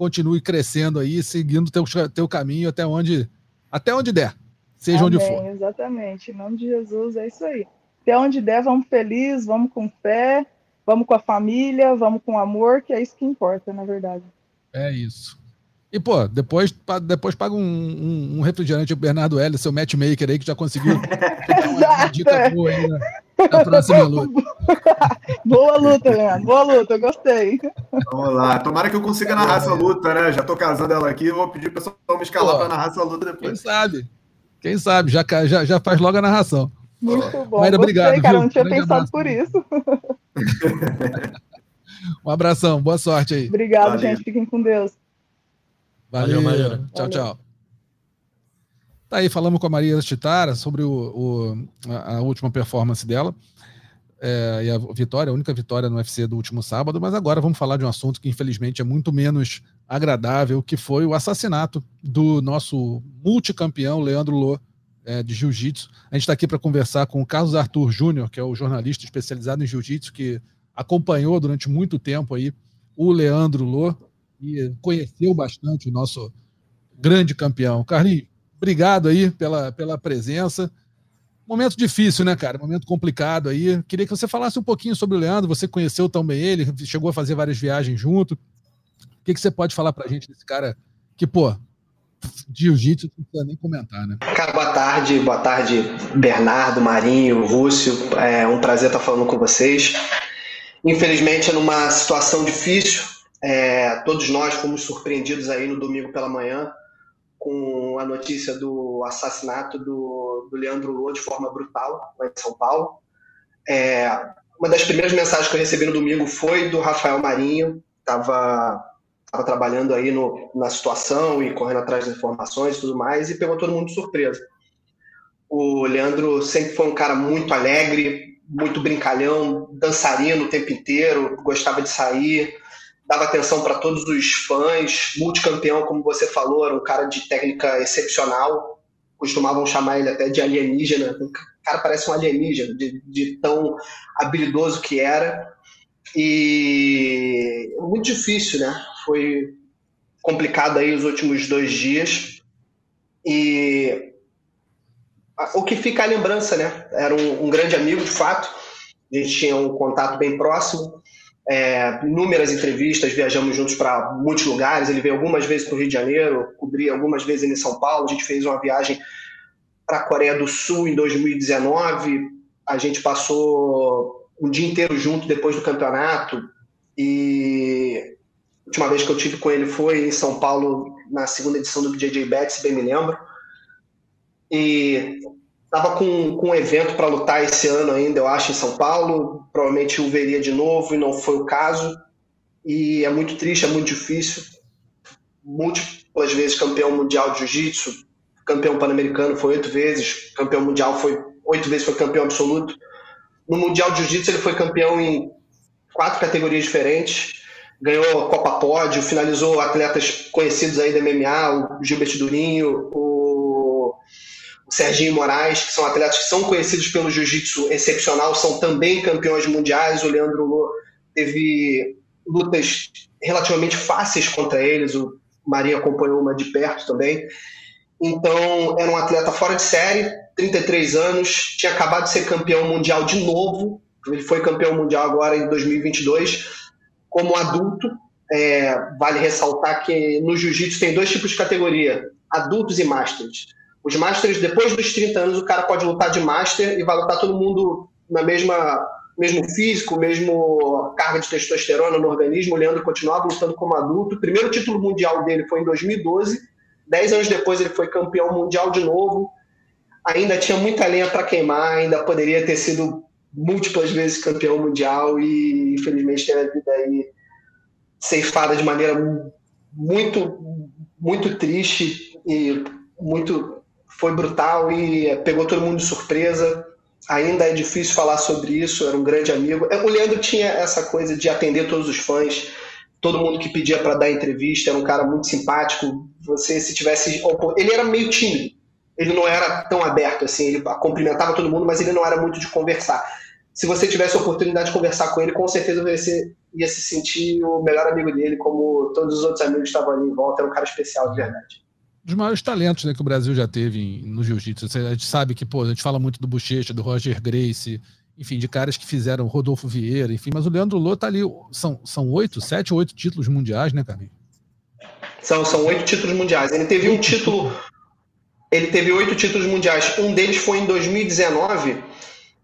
continue crescendo aí, seguindo teu, teu caminho até onde, até onde der, seja Amém, onde for. Exatamente, em nome de Jesus, é isso aí. Até onde der, vamos feliz, vamos com fé, vamos com a família, vamos com amor, que é isso que importa, na verdade. É isso. E, pô, depois, depois paga um, um, um refrigerante o Bernardo L, seu matchmaker aí, que já conseguiu uma dica boa aí, né? Na próxima luta. boa luta, Leandro. Boa luta, eu gostei. Vamos lá. Tomara que eu consiga narrar essa luta, né? Já tô casando ela aqui, vou pedir pro pessoal me escalar para narrar essa luta depois. Quem sabe? Quem sabe? Já, já, já faz logo a narração. Muito bom. Maíra, obrigado. Cara, viu? não tinha Grande pensado abraço. por isso. um abração, boa sorte aí. Obrigado, Valeu. gente. Fiquem com Deus. Valeu, Valeu Maíra. Tchau, Valeu. tchau. Tá aí, falamos com a Maria Chitara sobre o, o a, a, última performance dela. É, e a vitória, a única vitória no UFC do último sábado, mas agora vamos falar de um assunto que infelizmente é muito menos agradável, que foi o assassinato do nosso multicampeão Leandro Lô é, de Jiu-Jitsu. A gente está aqui para conversar com o Carlos Arthur Júnior, que é o jornalista especializado em Jiu-Jitsu, que acompanhou durante muito tempo aí o Leandro Lô e conheceu bastante o nosso grande campeão. Carlinhos, obrigado aí pela, pela presença. Momento difícil, né, cara? Momento complicado aí. Queria que você falasse um pouquinho sobre o Leandro. Você conheceu também ele, chegou a fazer várias viagens junto. O que, que você pode falar pra gente desse cara que, pô, jiu-jitsu não precisa nem comentar, né? Cara, boa tarde, boa tarde, Bernardo, Marinho, Rússio. É um prazer estar falando com vocês. Infelizmente, é numa situação difícil. É, todos nós fomos surpreendidos aí no domingo pela manhã com a notícia do assassinato do, do Leandro Lô de forma brutal lá em São Paulo. É, uma das primeiras mensagens que eu recebi no domingo foi do Rafael Marinho, estava tava trabalhando aí no, na situação e correndo atrás das informações e tudo mais, e pegou todo mundo de surpresa. O Leandro sempre foi um cara muito alegre, muito brincalhão, dançarino o tempo inteiro, gostava de sair, dava atenção para todos os fãs, multicampeão, como você falou, era um cara de técnica excepcional, costumavam chamar ele até de alienígena, o cara parece um alienígena, de, de tão habilidoso que era, e muito difícil, né? Foi complicado aí os últimos dois dias, e o que fica a lembrança, né? Era um, um grande amigo, de fato. A gente tinha um contato bem próximo. É, inúmeras entrevistas, viajamos juntos para muitos lugares. Ele veio algumas vezes para o Rio de Janeiro, cobri algumas vezes em São Paulo. A gente fez uma viagem para a Coreia do Sul em 2019. A gente passou um dia inteiro junto depois do campeonato. E a última vez que eu tive com ele foi em São Paulo, na segunda edição do JJ Bet, se bem me lembro. E estava com, com um evento para lutar esse ano ainda, eu acho, em São Paulo. Provavelmente o veria de novo e não foi o caso. E é muito triste, é muito difícil. Múltiplas vezes campeão mundial de jiu-jitsu, campeão pan-americano foi oito vezes, campeão mundial foi oito vezes foi campeão absoluto. No mundial de jiu-jitsu ele foi campeão em quatro categorias diferentes. Ganhou a Copa Pódio, finalizou atletas conhecidos aí da MMA, o Gilbert Durinho, o Serginho Moraes, que são atletas que são conhecidos pelo jiu-jitsu excepcional, são também campeões mundiais. O Leandro Lô teve lutas relativamente fáceis contra eles, o Marinho acompanhou uma de perto também. Então, era um atleta fora de série, 33 anos, tinha acabado de ser campeão mundial de novo. Ele foi campeão mundial agora em 2022, como adulto. É, vale ressaltar que no jiu-jitsu tem dois tipos de categoria: adultos e masters. Os Masters, depois dos 30 anos, o cara pode lutar de Master e vai lutar todo mundo na mesma mesmo físico, mesmo carga de testosterona no organismo. O Leandro continuava lutando como adulto. O primeiro título mundial dele foi em 2012. Dez anos depois ele foi campeão mundial de novo. Ainda tinha muita lenha para queimar, ainda poderia ter sido múltiplas vezes campeão mundial e infelizmente teve a vida aí ceifada de maneira muito muito triste e muito foi brutal e pegou todo mundo de surpresa. Ainda é difícil falar sobre isso, era um grande amigo. É, o Leandro tinha essa coisa de atender todos os fãs, todo mundo que pedia para dar entrevista, era um cara muito simpático. Você, se tivesse. Ele era meio tímido, ele não era tão aberto assim, ele cumprimentava todo mundo, mas ele não era muito de conversar. Se você tivesse a oportunidade de conversar com ele, com certeza você ia se sentir o melhor amigo dele, como todos os outros amigos que estavam ali em volta. Era um cara especial, de verdade dos maiores talentos né, que o Brasil já teve no jiu-jitsu. A gente sabe que, pô, a gente fala muito do Bochecha, do Roger Grace, enfim, de caras que fizeram Rodolfo Vieira, enfim, mas o Leandro Lô tá ali, são, são oito, sete ou oito títulos mundiais, né, Carlinhos? São, são oito títulos mundiais. Ele teve um título, ele teve oito títulos mundiais. Um deles foi em 2019.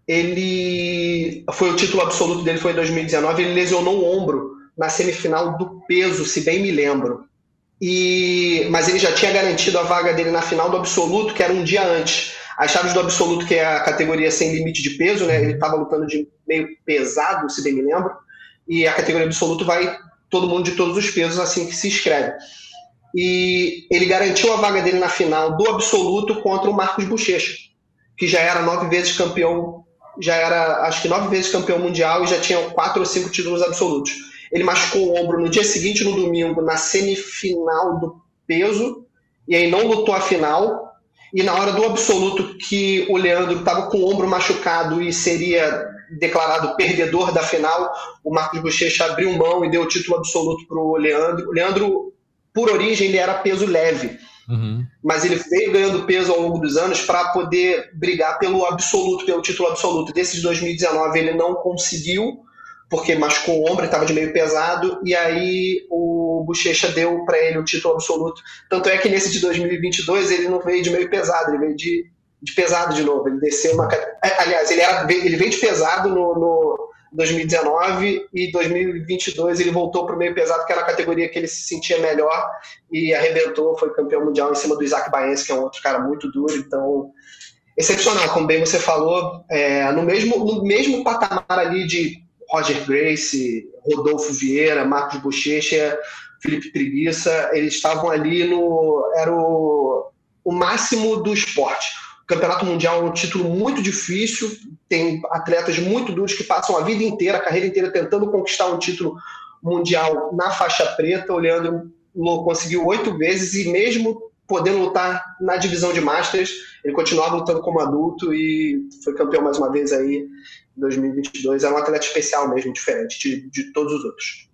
Ele foi o título absoluto dele foi em 2019. Ele lesionou o ombro na semifinal do peso, se bem me lembro e mas ele já tinha garantido a vaga dele na final do absoluto, que era um dia antes. As chaves do absoluto, que é a categoria sem limite de peso, né? Ele estava lutando de meio pesado, se bem me lembro. E a categoria absoluto vai todo mundo de todos os pesos assim que se inscreve. E ele garantiu a vaga dele na final do absoluto contra o Marcos Bochecha, que já era nove vezes campeão, já era acho que nove vezes campeão mundial e já tinha quatro ou cinco títulos absolutos. Ele machucou o ombro no dia seguinte, no domingo, na semifinal do peso, e aí não lutou a final. E na hora do absoluto, que o Leandro estava com o ombro machucado e seria declarado perdedor da final, o Marcos Bochecha abriu mão e deu o título absoluto para o Leandro. O Leandro, por origem, ele era peso leve. Uhum. Mas ele veio ganhando peso ao longo dos anos para poder brigar pelo absoluto, pelo título absoluto. Desses 2019 ele não conseguiu, porque machucou o ombro, estava de meio pesado, e aí o Bochecha deu para ele o título absoluto. Tanto é que nesse de 2022 ele não veio de meio pesado, ele veio de, de pesado de novo. Ele desceu uma. É, aliás, ele, era, ele veio de pesado no, no 2019 e 2022 ele voltou para o meio pesado, que era a categoria que ele se sentia melhor e arrebentou, foi campeão mundial em cima do Isaac Baense, que é um outro cara muito duro. Então, excepcional, como bem você falou, é, no, mesmo, no mesmo patamar ali de Roger Grace, Rodolfo Vieira, Marcos Bochecha, Felipe Preguiça, eles estavam ali no. Era o, o máximo do esporte. O Campeonato Mundial é um título muito difícil, tem atletas muito duros que passam a vida inteira, a carreira inteira, tentando conquistar um título mundial na faixa preta. O Leandro conseguiu oito vezes e, mesmo podendo lutar na divisão de Masters, ele continuava lutando como adulto e foi campeão mais uma vez aí 2022 é um atleta especial mesmo, diferente de, de todos os outros.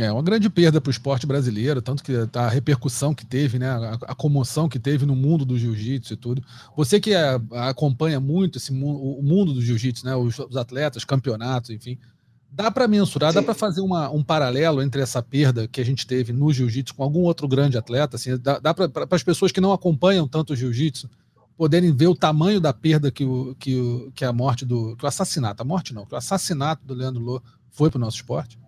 É uma grande perda para o esporte brasileiro, tanto que a repercussão que teve, né, a, a comoção que teve no mundo do jiu-jitsu e tudo. Você que é, acompanha muito esse, o mundo do jiu-jitsu, né, os, os, atletas, campeonatos, enfim, dá para mensurar, Sim. dá para fazer uma, um paralelo entre essa perda que a gente teve no jiu-jitsu com algum outro grande atleta? Assim, dá, dá para as pessoas que não acompanham tanto o jiu-jitsu poderem ver o tamanho da perda que, o, que, o, que a morte do. que o assassinato, a morte não, que o assassinato do Leandro Lô foi para o nosso esporte?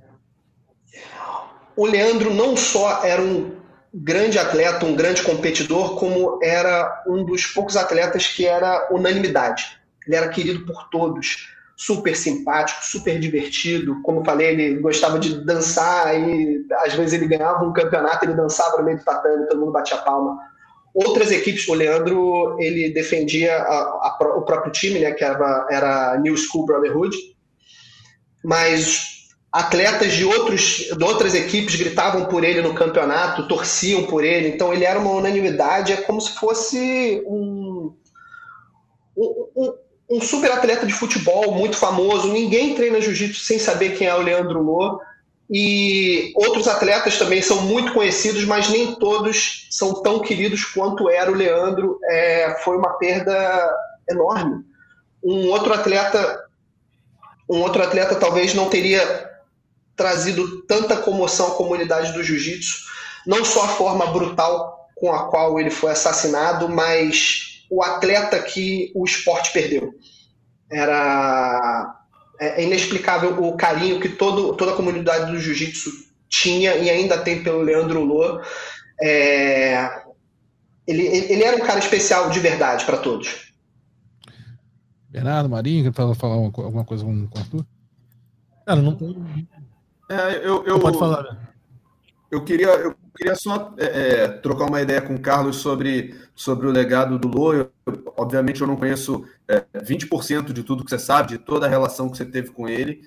o Leandro não só era um grande atleta, um grande competidor, como era um dos poucos atletas que era unanimidade. Ele era querido por todos, super simpático, super divertido. Como falei, ele gostava de dançar e às vezes ele ganhava um campeonato, ele dançava no meio do tatame, todo mundo batia palma. Outras equipes, o Leandro, ele defendia a, a, o próprio time, né, que era, era New School Brotherhood, mas atletas de, outros, de outras equipes gritavam por ele no campeonato, torciam por ele, então ele era uma unanimidade, é como se fosse um, um, um super atleta de futebol muito famoso. Ninguém treina jiu-jitsu sem saber quem é o Leandro Lô. E outros atletas também são muito conhecidos, mas nem todos são tão queridos quanto era o Leandro. É, foi uma perda enorme. Um outro atleta, um outro atleta talvez não teria trazido tanta comoção à comunidade do jiu-jitsu, não só a forma brutal com a qual ele foi assassinado, mas o atleta que o esporte perdeu. Era é, é inexplicável o carinho que todo, toda a comunidade do jiu-jitsu tinha e ainda tem pelo Leandro Lô. É, ele, ele era um cara especial de verdade para todos. Bernardo, Marinho, quer falar alguma coisa com o Arthur? Cara, não tem é, eu, eu, pode falar. Né? Eu queria, eu queria só é, é, trocar uma ideia com o Carlos sobre, sobre o legado do. Eu, obviamente, eu não conheço é, 20% de tudo que você sabe, de toda a relação que você teve com ele,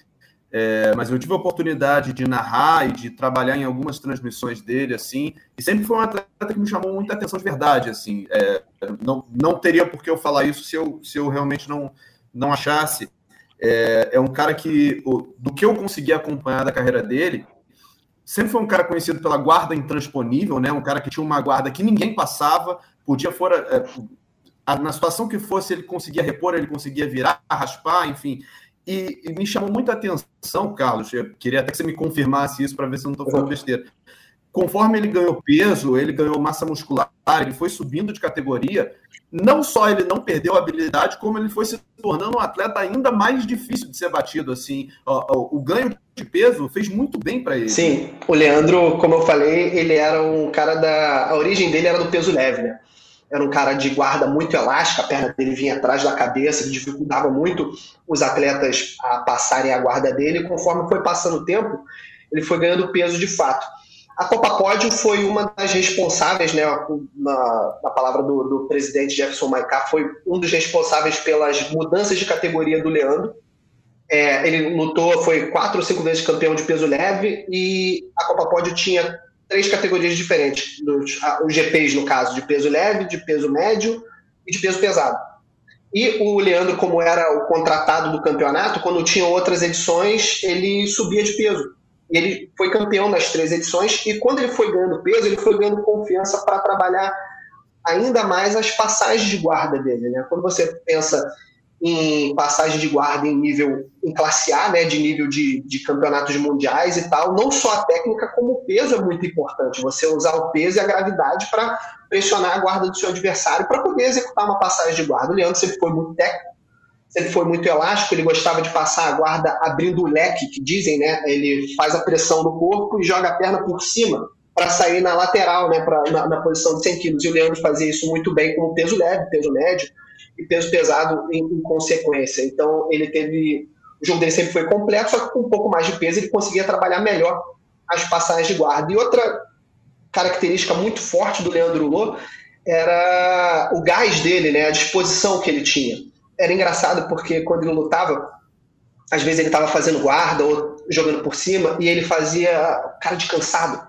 é, mas eu tive a oportunidade de narrar e de trabalhar em algumas transmissões dele, assim, e sempre foi um atleta que me chamou muita atenção de verdade, assim. É, não, não teria por que eu falar isso se eu, se eu realmente não, não achasse. É, é um cara que, do que eu consegui acompanhar da carreira dele, sempre foi um cara conhecido pela guarda intransponível, né? Um cara que tinha uma guarda que ninguém passava, podia fora é, na situação que fosse ele conseguia repor, ele conseguia virar, raspar, enfim. E, e me chamou muita atenção, Carlos. Eu queria até que você me confirmasse isso para ver se eu não estou falando besteira. Conforme ele ganhou peso, ele ganhou massa muscular, ele foi subindo de categoria não só ele não perdeu a habilidade, como ele foi se tornando um atleta ainda mais difícil de ser batido. Assim, o, o ganho de peso fez muito bem para ele. Sim, o Leandro, como eu falei, ele era um cara da. A origem dele era do peso leve, né? Era um cara de guarda muito elástica, a perna dele vinha atrás da cabeça, que dificultava muito os atletas a passarem a guarda dele. Conforme foi passando o tempo, ele foi ganhando peso de fato. A Copa Pódio foi uma das responsáveis, né, na, na palavra do, do, presidente Jefferson Maicá, foi um dos responsáveis pelas mudanças de categoria do Leandro. É, ele lutou, foi quatro ou cinco vezes campeão de peso leve e a Copa Pódio tinha três categorias diferentes, dos, os GPs no caso, de peso leve, de peso médio e de peso pesado. E o Leandro, como era o contratado do campeonato, quando tinha outras edições, ele subia de peso. Ele foi campeão nas três edições. E quando ele foi ganhando peso, ele foi ganhando confiança para trabalhar ainda mais as passagens de guarda dele. Né? Quando você pensa em passagem de guarda em nível em classe A, né, de nível de, de campeonatos mundiais e tal, não só a técnica, como o peso é muito importante. Você usar o peso e a gravidade para pressionar a guarda do seu adversário para poder executar uma passagem de guarda. O Leandro sempre foi muito técnico, sempre foi muito elástico, ele gostava de passar a guarda abrindo o leque, que dizem, né? Ele faz a pressão no corpo e joga a perna por cima para sair na lateral, né? Pra, na, na, posição de 100 quilos. E o Leandro fazia isso muito bem com peso leve, peso médio e peso pesado em, em consequência. Então ele teve. O jogo dele sempre foi completo, só que com um pouco mais de peso ele conseguia trabalhar melhor as passagens de guarda. E outra característica muito forte do Leandro Lô era o gás dele, né? A disposição que ele tinha era engraçado porque quando ele lutava, às vezes ele estava fazendo guarda ou jogando por cima e ele fazia cara de cansado.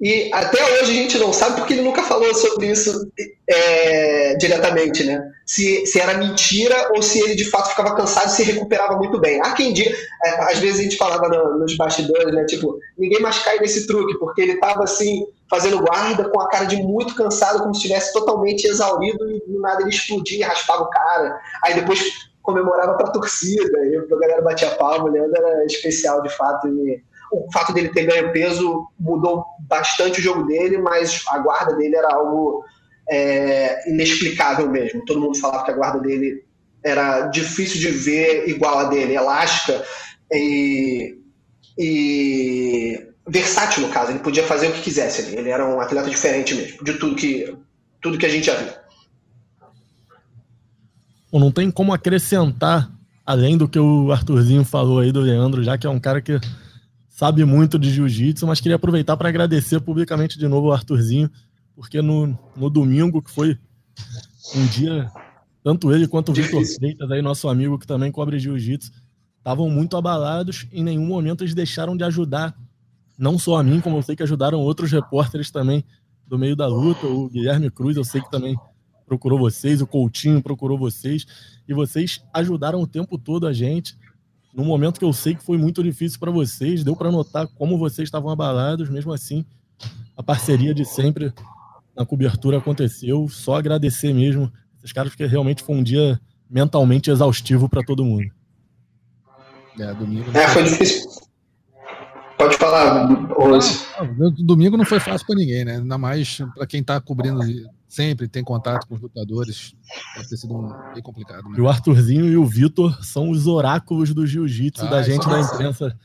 E até hoje a gente não sabe porque ele nunca falou sobre isso é, diretamente, né? Se, se era mentira ou se ele de fato ficava cansado e se recuperava muito bem. Há quem diga, é, às vezes a gente falava no, nos bastidores, né? Tipo, ninguém mais cai nesse truque, porque ele tava assim, fazendo guarda com a cara de muito cansado, como se estivesse totalmente exaurido e do nada ele explodia e raspava o cara. Aí depois comemorava pra torcida, e a galera batia palma, Leandro era especial de fato. E o fato dele ter ganho peso mudou bastante o jogo dele, mas a guarda dele era algo é, inexplicável mesmo. Todo mundo falava que a guarda dele era difícil de ver igual a dele, elástica e, e versátil no caso. Ele podia fazer o que quisesse. Ele era um atleta diferente mesmo, de tudo que, tudo que a gente já viu. Não tem como acrescentar, além do que o Arthurzinho falou aí do Leandro, já que é um cara que sabe muito de jiu-jitsu, mas queria aproveitar para agradecer publicamente de novo o Arthurzinho, porque no, no domingo, que foi um dia, tanto ele quanto o Vitor Freitas, aí, nosso amigo que também cobre jiu-jitsu, estavam muito abalados. Em nenhum momento eles deixaram de ajudar, não só a mim, como eu sei que ajudaram outros repórteres também do meio da luta. O Guilherme Cruz, eu sei que também procurou vocês, o Coutinho procurou vocês, e vocês ajudaram o tempo todo a gente num momento que eu sei que foi muito difícil para vocês, deu para notar como vocês estavam abalados, mesmo assim, a parceria de sempre na cobertura aconteceu. Só agradecer mesmo esses caras, porque realmente foi um dia mentalmente exaustivo para todo mundo. É, domingo. É, foi difícil. Pode falar, Rose. Ah, domingo não foi fácil para ninguém, né? Ainda mais para quem está cobrindo sempre tem contato com os lutadores, pode ter sido um, bem complicado. Né? E o Arthurzinho e o Vitor são os oráculos do jiu-jitsu ah, da gente da imprensa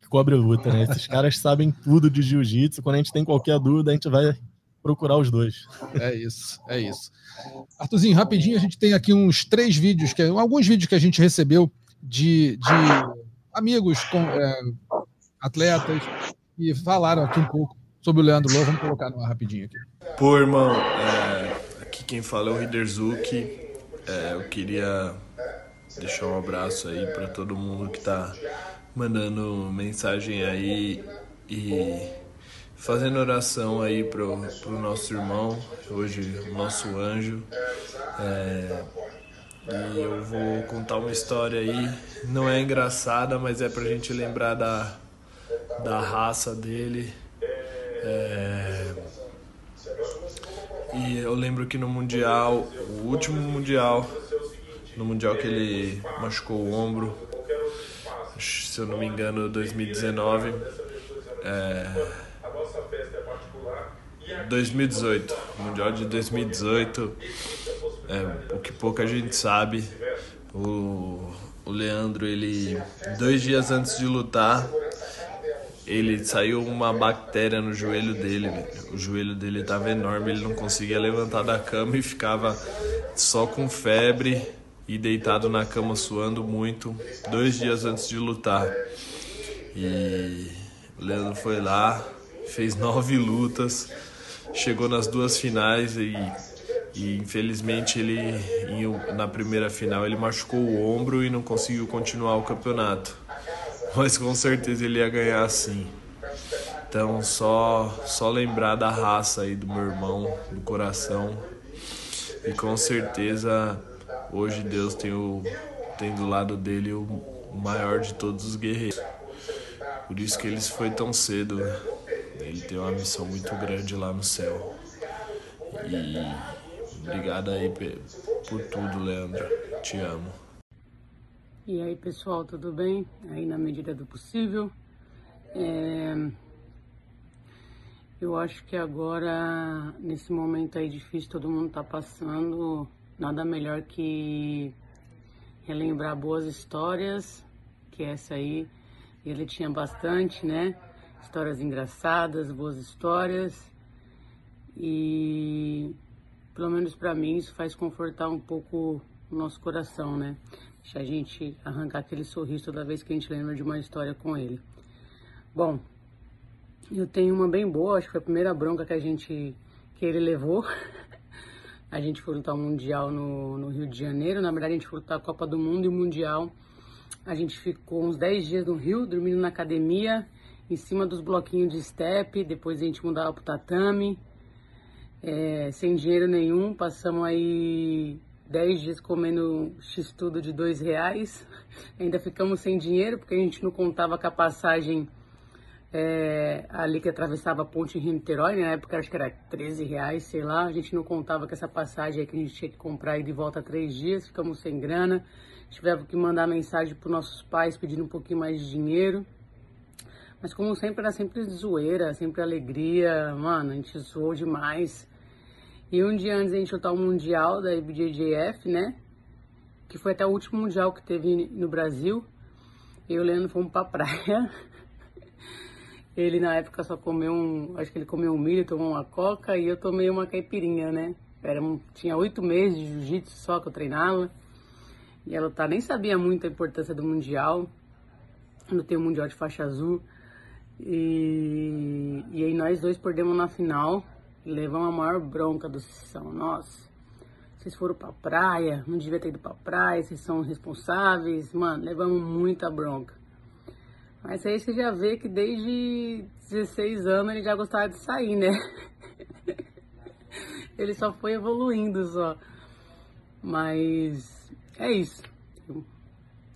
que cobre luta, né? Esses caras sabem tudo de jiu-jitsu. Quando a gente tem qualquer dúvida, a gente vai procurar os dois. É isso, é isso. Arthurzinho, rapidinho, a gente tem aqui uns três vídeos, que, alguns vídeos que a gente recebeu de, de amigos com é, atletas e falaram aqui um pouco sobre o Leandro Lobo. Vamos colocar no ar rapidinho aqui. Pô, irmão, é, aqui quem fala é o Hiderzuki. É, eu queria deixar um abraço aí para todo mundo que tá mandando mensagem aí e fazendo oração aí pro, pro nosso irmão, hoje o nosso anjo. É, e eu vou contar uma história aí, não é engraçada, mas é pra gente lembrar da, da raça dele. É, e eu lembro que no Mundial, o último Mundial, no Mundial que ele machucou o ombro, se eu não me engano, 2019. É, 2018, Mundial de 2018, é, o que pouca gente sabe, o, o Leandro, ele, dois dias antes de lutar, ele saiu uma bactéria no joelho dele. O joelho dele estava enorme, ele não conseguia levantar da cama e ficava só com febre e deitado na cama suando muito, dois dias antes de lutar. E o Leandro foi lá, fez nove lutas, chegou nas duas finais e, e infelizmente ele na primeira final ele machucou o ombro e não conseguiu continuar o campeonato mas com certeza ele ia ganhar sim. Então só só lembrar da raça aí do meu irmão, do coração. E com certeza hoje Deus tem o tem do lado dele o maior de todos os guerreiros. Por isso que ele foi tão cedo. Ele tem uma missão muito grande lá no céu. E obrigado aí por tudo, Leandro. Te amo. E aí pessoal, tudo bem? Aí na medida do possível. É... Eu acho que agora, nesse momento aí difícil, todo mundo tá passando, nada melhor que relembrar boas histórias, que essa aí ele tinha bastante, né? Histórias engraçadas, boas histórias. E pelo menos para mim isso faz confortar um pouco o nosso coração, né? Deixa a gente arrancar aquele sorriso toda vez que a gente lembra de uma história com ele. Bom, eu tenho uma bem boa, acho que foi a primeira bronca que a gente que ele levou. a gente foi lutar o Mundial no, no Rio de Janeiro. Na verdade, a gente foi lutar a Copa do Mundo e o Mundial. A gente ficou uns 10 dias no Rio, dormindo na academia, em cima dos bloquinhos de step. Depois a gente mudava pro tatame. é, sem dinheiro nenhum, passamos aí 10 dias comendo x-tudo de dois reais, ainda ficamos sem dinheiro porque a gente não contava com a passagem é, ali que atravessava a ponte Rio-Niterói, né? na época acho que era 13 reais, sei lá, a gente não contava com essa passagem aí que a gente tinha que comprar e de volta três dias, ficamos sem grana, tivemos que mandar mensagem para nossos pais pedindo um pouquinho mais de dinheiro, mas como sempre era sempre zoeira, sempre alegria, mano, a gente zoou demais, e um dia antes a gente lutar o Mundial da IBJJF, né? Que foi até o último Mundial que teve no Brasil. Eu e o Leandro fomos pra praia. Ele na época só comeu um. Acho que ele comeu um milho, tomou uma coca e eu tomei uma caipirinha, né? Era, tinha oito meses de jiu-jitsu só que eu treinava. E ela tá, nem sabia muito a importância do Mundial. Eu tenho o Mundial de faixa azul. E, e aí nós dois perdemos na final levamos a maior bronca do sessão. Nossa, vocês foram pra praia, não devia ter ido pra praia, vocês são responsáveis. Mano, levamos muita bronca. Mas aí você já vê que desde 16 anos ele já gostava de sair, né? ele só foi evoluindo só. Mas é isso.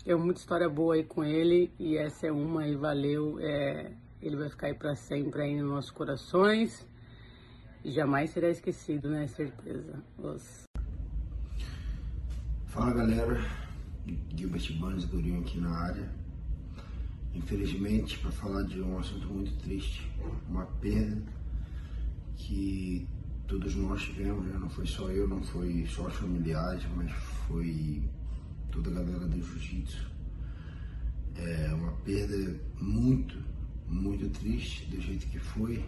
Eu muita história boa aí com ele e essa é uma e valeu. É, ele vai ficar aí para sempre aí nos nossos corações jamais será esquecido, né? Certeza. Os... Fala galera, Gilbert Banes Gurinho aqui na área. Infelizmente, para falar de um assunto muito triste, uma perda que todos nós tivemos, né? não foi só eu, não foi só os familiares, mas foi toda a galera do jiu-jitsu. É uma perda muito, muito triste do jeito que foi.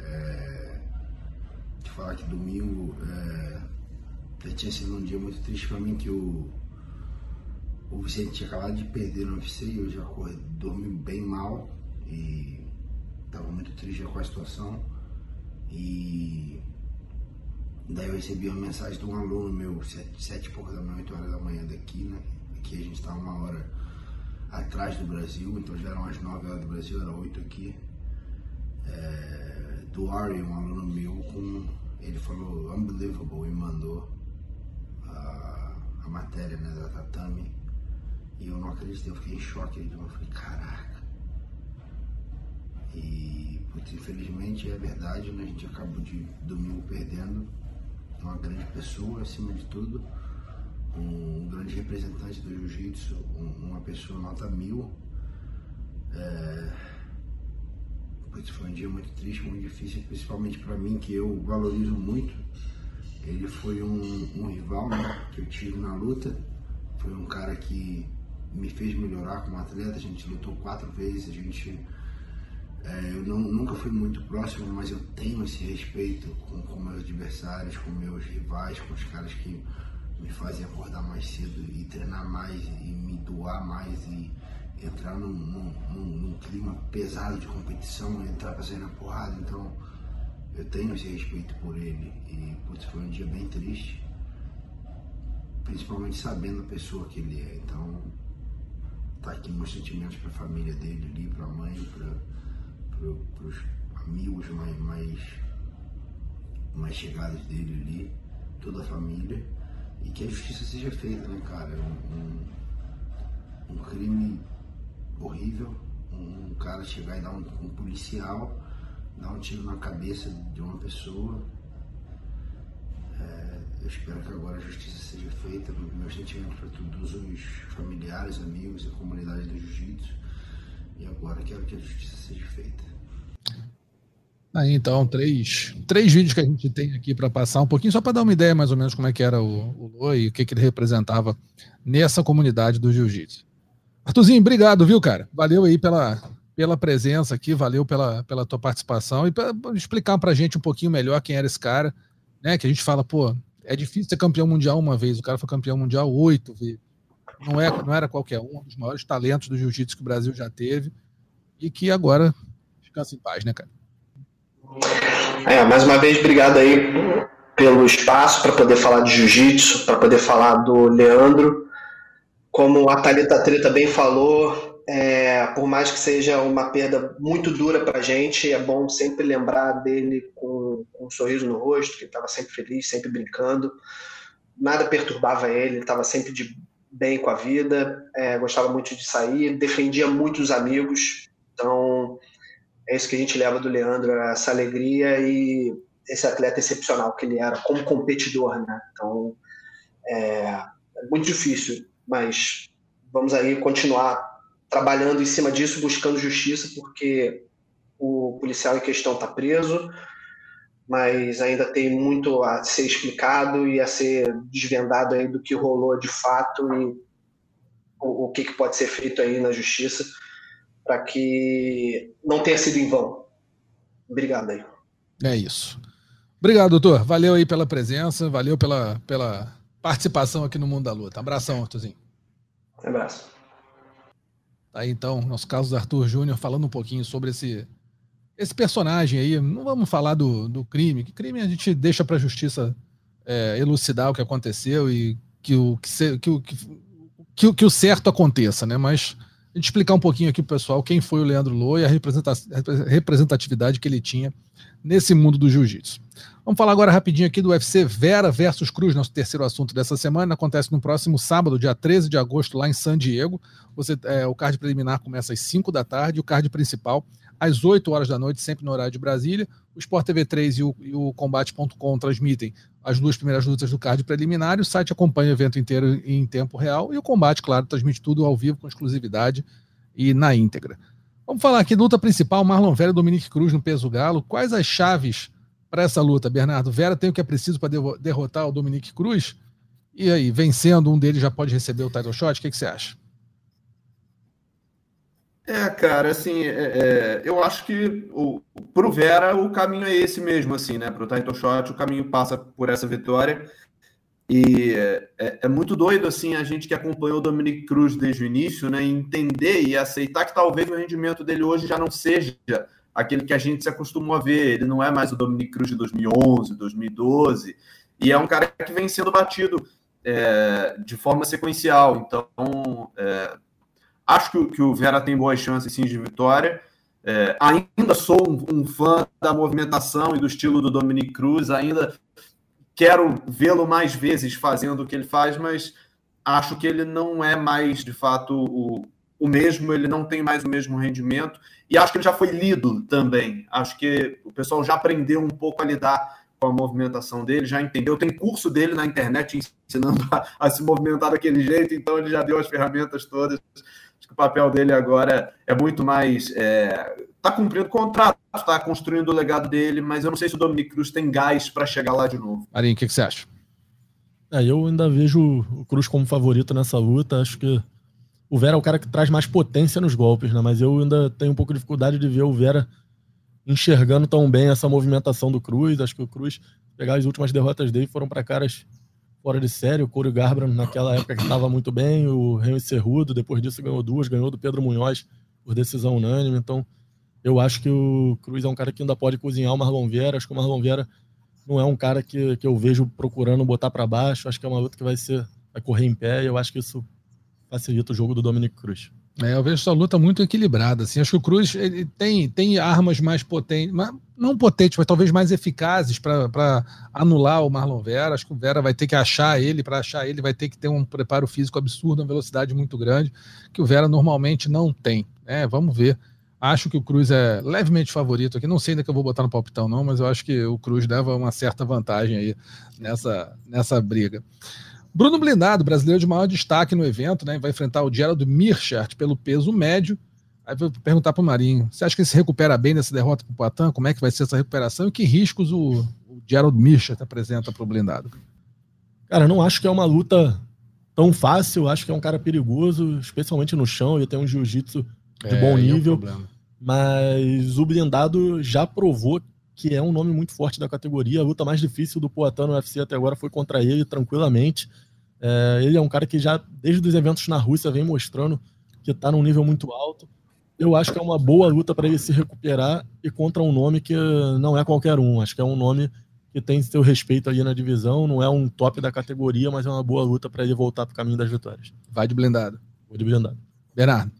É falar que domingo é, tinha sido um dia muito triste para mim que o, o Vicente tinha acabado de perder no UFC e eu já dormi bem mal e estava muito triste com a situação. E daí eu recebi uma mensagem de um aluno meu, sete, sete e pouco da manhã, oito horas da manhã daqui, né? Aqui a gente estava uma hora atrás do Brasil, então já eram as nove horas do Brasil, era oito aqui. É, do Ari, um aluno meu, com ele falou unbelievable e mandou a, a matéria né, da Tatami. E eu não acreditei, eu fiquei em choque. Eu falei, caraca. E, putz, infelizmente é verdade, né? A gente acabou de domingo perdendo uma grande pessoa, acima de tudo, um grande representante do jiu-jitsu, um, uma pessoa nota mil. É, Putz, foi um dia muito triste, muito difícil, principalmente para mim, que eu valorizo muito. Ele foi um, um rival né, que eu tive na luta, foi um cara que me fez melhorar como atleta. A gente lutou quatro vezes, a gente. É, eu não, nunca fui muito próximo, mas eu tenho esse respeito com, com meus adversários, com meus rivais, com os caras que me fazem acordar mais cedo e treinar mais e me doar mais e entrar num, num, num, clima pesado de competição, entrar pra sair na porrada, então eu tenho esse respeito por ele. E putz, foi um dia bem triste, principalmente sabendo a pessoa que ele é, então tá aqui meus sentimentos pra família dele ali, pra mãe, pra, pra, pros amigos mais, mais, mais chegados dele ali, toda a família, e que a justiça seja feita, né, cara? Um, um, um crime horrível um cara chegar e dar um, um policial, dar um tiro na cabeça de uma pessoa. É, eu espero que agora a justiça seja feita. Meu sentimento para todos os familiares, amigos e comunidade do jiu-jitsu. E agora quero que a justiça seja feita. Aí então, três, três vídeos que a gente tem aqui para passar um pouquinho, só para dar uma ideia mais ou menos como é que era o, o Lô e o que, que ele representava nessa comunidade do jiu-jitsu. Artuzinho, obrigado, viu, cara? Valeu aí pela, pela presença aqui, valeu pela, pela tua participação e para explicar pra gente um pouquinho melhor quem era esse cara, né? Que a gente fala, pô, é difícil ser campeão mundial uma vez, o cara foi campeão mundial oito vezes. Não, é, não era qualquer um, um dos maiores talentos do jiu-jitsu que o Brasil já teve e que agora descansa em paz, né, cara? É, mais uma vez, obrigado aí pelo espaço para poder falar de jiu-jitsu, para poder falar do Leandro como a Thalita Treta bem falou, É, por mais que seja uma perda muito dura para a gente, é bom sempre lembrar dele com, com um sorriso no rosto, que estava sempre feliz, sempre brincando. Nada perturbava ele, estava sempre de bem com a vida, é, gostava muito de sair, defendia muito os amigos. Então, é isso que a gente leva do Leandro, essa alegria e esse atleta excepcional que ele era como competidor, né? Então, é, é muito difícil, mas vamos aí continuar trabalhando em cima disso, buscando justiça, porque o policial em questão está preso, mas ainda tem muito a ser explicado e a ser desvendado aí do que rolou de fato e o, o que, que pode ser feito aí na justiça para que não tenha sido em vão. Obrigado aí. É isso. Obrigado, doutor. Valeu aí pela presença, valeu pela, pela participação aqui no Mundo da Luta. Abração, Arthurzinho. Um abraço. Tá aí então, nosso caso do Arthur Júnior, falando um pouquinho sobre esse, esse personagem aí. Não vamos falar do, do crime, que crime a gente deixa para a justiça é, elucidar o que aconteceu e que o, que, se, que, o, que, que, que o certo aconteça, né? Mas a gente explicar um pouquinho aqui pro pessoal quem foi o Leandro Lô e a representatividade que ele tinha nesse mundo do jiu-jitsu. Vamos falar agora rapidinho aqui do UFC Vera versus Cruz, nosso terceiro assunto dessa semana. Acontece no próximo sábado, dia 13 de agosto, lá em San Diego. Você, é, o card preliminar começa às 5 da tarde e o card principal às 8 horas da noite, sempre no horário de Brasília. O Sport TV 3 e o, o Combate.com transmitem as duas primeiras lutas do card preliminar. O site acompanha o evento inteiro em tempo real. E o Combate, claro, transmite tudo ao vivo, com exclusividade e na íntegra. Vamos falar aqui, luta principal, Marlon Vera e Dominique Cruz no peso galo. Quais as chaves para essa luta, Bernardo? Vera tem o que é preciso para derrotar o Dominique Cruz? E aí, vencendo, um deles já pode receber o title shot? O que, que você acha? É, cara, assim, é, é, eu acho que o, pro Vera o caminho é esse mesmo, assim, né? Pro title shot, o caminho passa por essa vitória. E é, é, é, muito doido, assim, a gente que acompanhou o Dominic Cruz desde o início, né? Entender e aceitar que talvez o rendimento dele hoje já não seja aquele que a gente se acostumou a ver. Ele não é mais o Dominic Cruz de 2011, 2012. E é um cara que vem sendo batido é, de forma sequencial. Então, é, acho que, que, o Vera tem boas chances, sim, de vitória. É, ainda sou um, um, fã da movimentação e do estilo do Dominic Cruz, ainda quero vê-lo mais vezes fazendo o que ele faz, mas acho que ele não é mais, de fato, o, o mesmo, ele não tem mais o mesmo rendimento, e acho que ele já foi lido também. Acho que o pessoal já aprendeu um pouco a lidar com a movimentação dele, já entendeu. Tem curso dele na internet ensinando a, a se movimentar daquele jeito, então ele já deu as ferramentas todas. Acho que o papel dele agora é muito mais. É, tá cumprindo o contrato, tá construindo o legado dele, mas eu não sei se o Dominic Cruz tem gás para chegar lá de novo. Marinho, o que, que, você acha? É, eu ainda vejo o Cruz como favorito nessa luta. Acho que o Vera é o cara que traz mais potência nos golpes, né? Mas eu ainda tenho um pouco de dificuldade de ver o Vera enxergando tão bem essa movimentação do Cruz. Acho que o Cruz, pegar as últimas derrotas dele, foram para caras fora de série. O Corey Garbrandt, naquela época, que estava muito bem. O Henry Cerrudo, depois disso, ganhou duas. Ganhou do Pedro Munhoz por decisão unânime. Então, eu acho que o Cruz é um cara que ainda pode cozinhar o Marlon Vera. Acho que o Marlon Vera não é um cara que, que eu vejo procurando botar para baixo. Acho que é uma luta que vai ser vai correr em pé. E eu acho que isso facilita o jogo do Dominic Cruz. É, eu vejo essa luta muito equilibrada. Assim. Acho que o Cruz ele tem, tem armas mais potentes, não potentes, mas talvez mais eficazes para anular o Marlon Vera. Acho que o Vera vai ter que achar ele, para achar ele vai ter que ter um preparo físico absurdo, uma velocidade muito grande, que o Vera normalmente não tem. É, vamos ver. Acho que o Cruz é levemente favorito aqui. Não sei ainda que eu vou botar no palpitão, não, mas eu acho que o Cruz leva uma certa vantagem aí nessa, nessa briga. Bruno Blindado, brasileiro de maior destaque no evento, né? Vai enfrentar o Gerald Mirchart pelo peso médio. Aí vou perguntar para o Marinho: você acha que ele se recupera bem nessa derrota para o Poitin? Como é que vai ser essa recuperação e que riscos o, o Gerald Mirchart apresenta para o blindado? Cara, não acho que é uma luta tão fácil. Acho que é um cara perigoso, especialmente no chão. Ele tem um jiu-jitsu de é, bom nível. É mas o blindado já provou que é um nome muito forte da categoria. A luta mais difícil do Poitin no UFC até agora foi contra ele, tranquilamente. É, ele é um cara que já, desde os eventos na Rússia, vem mostrando que está num nível muito alto. Eu acho que é uma boa luta para ele se recuperar e contra um nome que não é qualquer um. Acho que é um nome que tem seu respeito ali na divisão. Não é um top da categoria, mas é uma boa luta para ele voltar para o caminho das vitórias. Vai de blindado. Vou de blindado. Bernardo.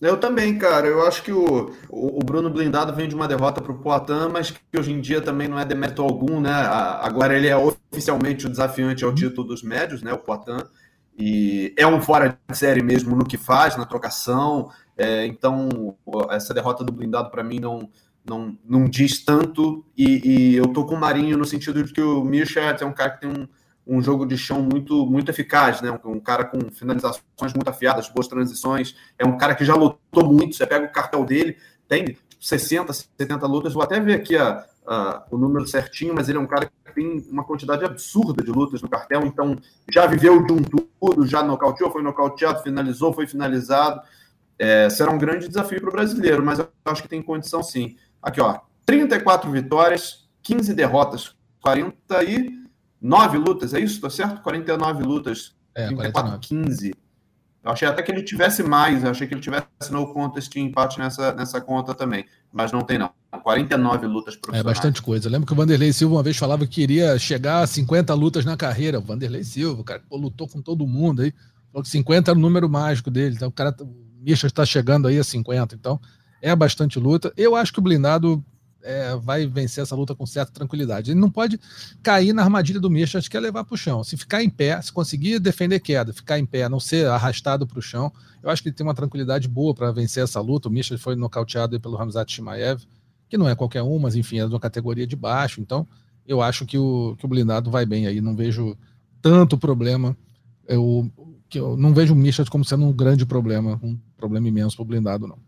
Eu também, cara. Eu acho que o, o, Bruno Blindado vem de uma derrota para o Poitin, mas que hoje em dia também não é demérito algum, né? Agora ele é oficialmente o desafiante ao título dos médios, né? O Poitin. E é um fora de série mesmo no que faz, na trocação. É, então, essa derrota do Blindado para mim não, não, não diz tanto. E, e, eu tô com o Marinho no sentido de que o Misha é um cara que tem um um jogo de chão muito, muito eficaz, né? Um, cara com finalizações muito afiadas, boas transições. É um cara que já lutou muito. Você pega o cartel dele, tem 60, 70 lutas. Vou até ver aqui a, a, o número certinho, mas ele é um cara que tem uma quantidade absurda de lutas no cartel. Então, já viveu de um tudo, já nocauteou, foi nocauteado, finalizou, foi finalizado. É, será um grande desafio para o brasileiro, mas eu acho que tem condição sim. Aqui, ó, 34 vitórias, 15 derrotas, 40 e Nove lutas, é isso? Tá certo? 49 lutas. É, 34, 15. Eu achei até que ele tivesse mais, eu achei que ele tivesse no contest de empate nessa, nessa conta também. Mas não tem, não. 49 lutas é profissionais. É bastante coisa. Eu lembro que o Vanderlei Silva uma vez falava que queria chegar a 50 lutas na carreira. O Vanderlei Silva, o cara pô, lutou com todo mundo aí. Falou que 50 era o número mágico dele. Então o cara, o Misha está chegando aí a 50. Então é bastante luta. Eu acho que o blindado é, vai vencer essa luta com certa tranquilidade. Ele não pode cair na armadilha do Michas, que é levar para o chão. Se ficar em pé, se conseguir defender queda, ficar em pé, não ser arrastado para o chão, eu acho que ele tem uma tranquilidade boa para vencer essa luta. O Michas foi nocauteado pelo Ramzat Shimaev, que não é qualquer um, mas enfim, é de uma categoria de baixo. Então, eu acho que o, que o blindado vai bem aí. Não vejo tanto problema. Eu, que eu não vejo o Michas como sendo um grande problema, um problema imenso para o blindado, não.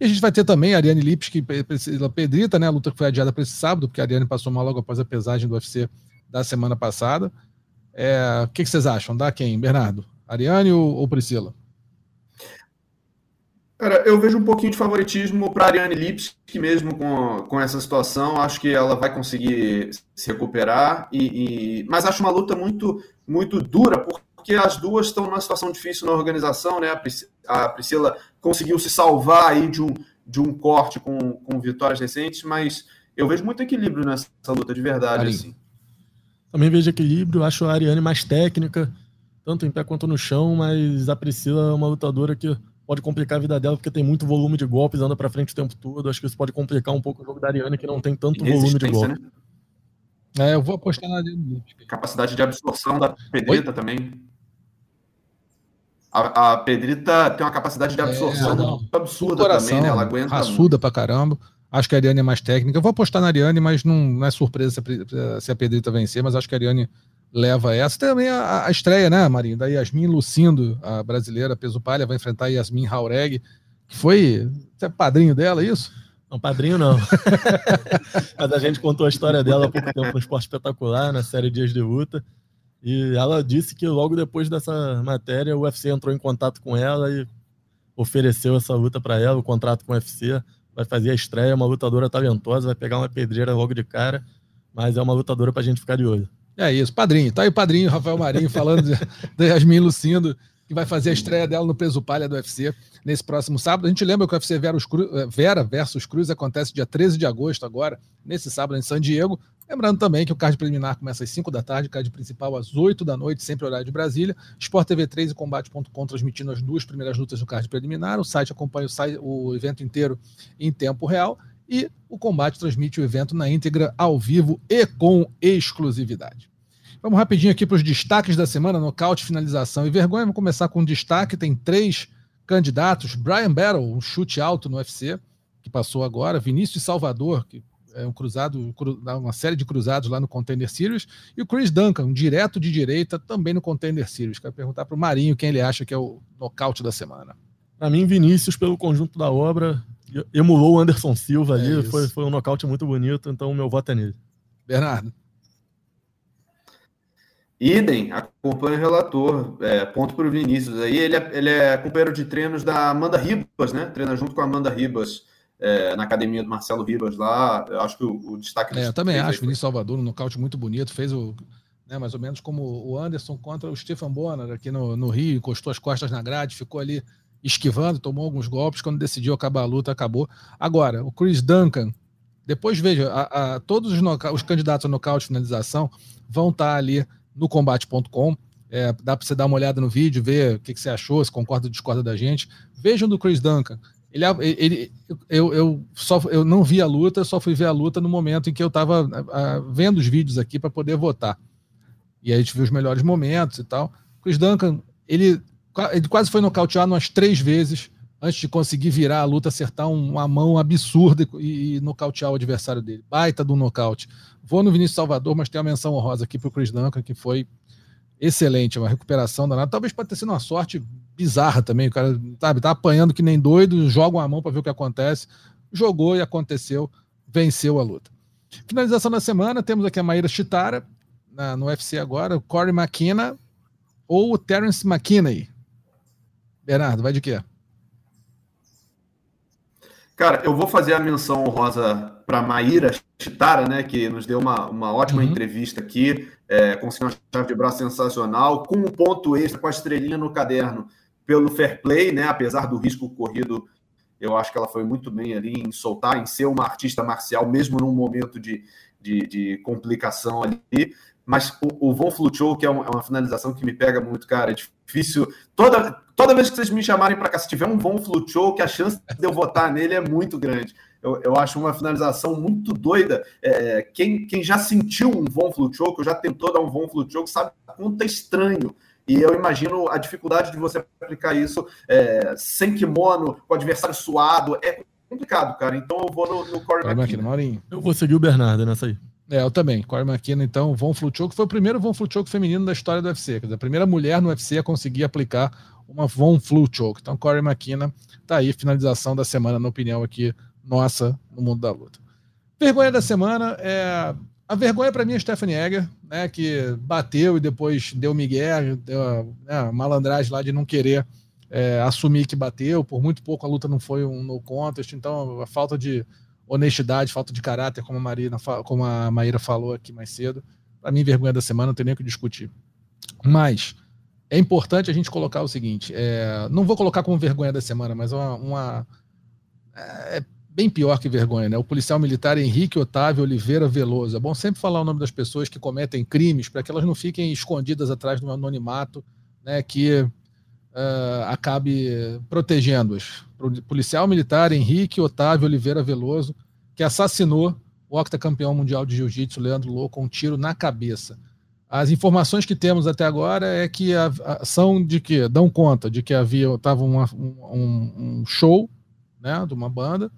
E a gente vai ter também a Ariane Lipski e Priscila Pedrita, né? A luta que foi adiada para esse sábado, porque a Ariane passou mal logo após a pesagem do UFC da semana passada. É, o que, que, vocês acham? Dá quem, Bernardo? Ariane ou, ou Priscila? Cara, eu vejo um pouquinho de favoritismo para a Ariane Lipski, mesmo com, com essa situação. Acho que ela vai conseguir se recuperar, e, e... mas acho uma luta muito, muito dura, porque porque as duas estão numa situação difícil na organização, né? A Priscila conseguiu se salvar aí de um, de um corte com, com vitórias recentes, mas eu vejo muito equilíbrio nessa luta, de verdade. Assim. Também vejo equilíbrio, acho a Ariane mais técnica, tanto em pé quanto no chão, mas a Priscila é uma lutadora que pode complicar a vida dela, porque tem muito volume de golpes, anda para frente o tempo todo. Acho que isso pode complicar um pouco o jogo da Ariane, que não tem tanto volume de golpes. Né? É, eu vou apostar na Ariane. Capacidade de absorção da pedreta também. A, a, Pedrita tem uma capacidade de absorção é, absurda coração, também, né? Ela aguenta. Raçuda muito. pra caramba. Acho que a Ariane é mais técnica. Eu vou apostar na Ariane, mas não, não é surpresa se a, se a Pedrita vencer, mas acho que a Ariane leva essa. Também a, a estreia, né, Marinho? Da Yasmin Lucindo, a brasileira, peso palha, vai enfrentar a Yasmin Haureg, que foi. Você é padrinho dela, é isso? Não, padrinho não. mas a gente contou a história dela há pouco tempo no Esporte Espetacular, na série Dias de Luta. E ela disse que logo depois dessa matéria, o UFC entrou em contato com ela e ofereceu essa luta para ela, o contrato com o UFC. Vai fazer a estreia, uma lutadora talentosa, vai pegar uma pedreira logo de cara, mas é uma lutadora para a gente ficar de olho. É isso, padrinho. Tá aí o padrinho Rafael Marinho falando de Yasmin Lucindo, que vai fazer a estreia dela no peso palha do UFC nesse próximo sábado. A gente lembra que o UFC Vera versus Cruz acontece dia 13 de agosto agora, nesse sábado em San Diego. Lembrando também que o card preliminar começa às 5 da tarde, card principal às 8 da noite, sempre horário de Brasília. Sport TV 3 e Combate.com transmitindo as duas primeiras lutas do card preliminar. O site acompanha o, o evento inteiro em tempo real. E o Combate transmite o evento na íntegra, ao vivo e com exclusividade. Vamos rapidinho aqui para os destaques da semana: nocaute, finalização e vergonha. Vamos começar com um destaque: tem três candidatos. Brian Battle, um chute alto no UFC, que passou agora. Vinícius Salvador, que é um cruzado, uma série de cruzados lá no Contender Series, e o Chris Duncan, um direto de direita, também no Contender Series. Quero perguntar para o Marinho quem ele acha que é o nocaute da semana. Para mim, Vinícius, pelo conjunto da obra, emulou o Anderson Silva ali, é foi, foi um nocaute muito bonito, então o meu voto é nele. Bernardo. Idem, acompanha o relator, é, ponto para o Vinícius. Aí ele é, ele é companheiro de treinos da Amanda Ribas, né? Treina junto com a Amanda Ribas é, na academia do Marcelo Ribas lá. Eu acho que o, o destaque. É, eu também acho. Foi... Vinícius Salvador, um nocaute muito bonito, fez o. Né, mais ou menos como o Anderson contra o Stephen Bonner aqui no, no Rio, encostou as costas na grade, ficou ali esquivando, tomou alguns golpes. Quando decidiu acabar a luta, acabou. Agora, o Chris Duncan, depois veja, a, a, todos os, os, candidatos a nocaute finalização vão estar ali no combate.com. É, dá para você dar uma olhada no vídeo, ver o que, que, você achou, se concorda ou discorda da gente. Vejam do Chris Duncan. Ele, ele, eu, eu, só, eu não vi a luta, só fui ver a luta no momento em que eu estava vendo os vídeos aqui para poder votar. E aí a gente viu os melhores momentos e tal. Chris Duncan, ele, ele quase foi nocauteado umas três vezes antes de conseguir virar a luta, acertar uma mão absurda e, nocautear o adversário dele. Baita do nocaute. Vou no Vinícius Salvador, mas tem uma menção honrosa aqui para o Chris Duncan, que foi excelente, uma recuperação danada. Talvez pode ter sido uma sorte bizarra também. O cara, sabe, tá apanhando que nem doido, joga uma mão para ver o que acontece. Jogou e aconteceu, venceu a luta. Finalização da semana, temos aqui a Maíra Chitara, na, no UFC agora, o Corey McKenna ou o Terence McKinney. Bernardo, vai de quê? Cara, eu vou fazer a menção honrosa para Maíra Chitara, né, que nos deu uma, uma ótima uhum. entrevista aqui, é, conseguiu uma chave de braço sensacional, com um ponto extra, com a estrelinha no caderno, pelo fair play, né, apesar do risco corrido, eu acho que ela foi muito bem ali em soltar, em ser uma artista marcial, mesmo num momento de, de, de complicação ali. Mas o, o Von Fluchou, que é uma, é uma, finalização que me pega muito, cara, é difícil. Toda, toda vez que vocês me chamarem para cá, se tiver um Von Fluchou, que a chance de eu votar nele é muito grande. Eu, eu acho uma finalização muito doida. É, quem, quem já sentiu um Von Fluchou, que já tentou dar um Von Fluchou, sabe quanto é estranho. E eu imagino a dificuldade de você aplicar isso é, sem kimono, com o adversário suado. É complicado, cara. Então eu vou no, no Corey McKinnon. Eu vou seguir o Bernardo nessa aí. É, eu também. Corey McKinnon, então, Von Flutchoke foi o primeiro Von Flutchoke feminino da história do UFC. Quer dizer, a primeira mulher no UFC a conseguir aplicar uma Von Flutchoke. Então, Corey McKinnon tá aí, finalização da semana, na opinião aqui nossa, no mundo da luta. Vergonha da semana é. A vergonha para mim é Stephanie Egger, né, que bateu e depois deu migué, deu né, a malandragem lá de não querer é, assumir que bateu. Por muito pouco a luta não foi um no contest, então a falta de honestidade, falta de caráter, como a, Marina, como a Maíra falou aqui mais cedo. Para mim, vergonha da semana, não tem nem o que discutir. Mas é importante a gente colocar o seguinte: é, não vou colocar como vergonha da semana, mas uma. uma é bem pior que vergonha, né? O policial militar Henrique Otávio Oliveira Veloso. É bom sempre falar o nome das pessoas que cometem crimes para que elas não fiquem escondidas atrás do anonimato, né? Que uh, acabe protegendo-as. Policial militar Henrique Otávio Oliveira Veloso, que assassinou o octacampeão mundial de jiu-jitsu Leandro Lô com um tiro na cabeça. As informações que temos até agora é que a, a, são de que dão conta de que havia tava uma, um, um, show, né, de uma banda.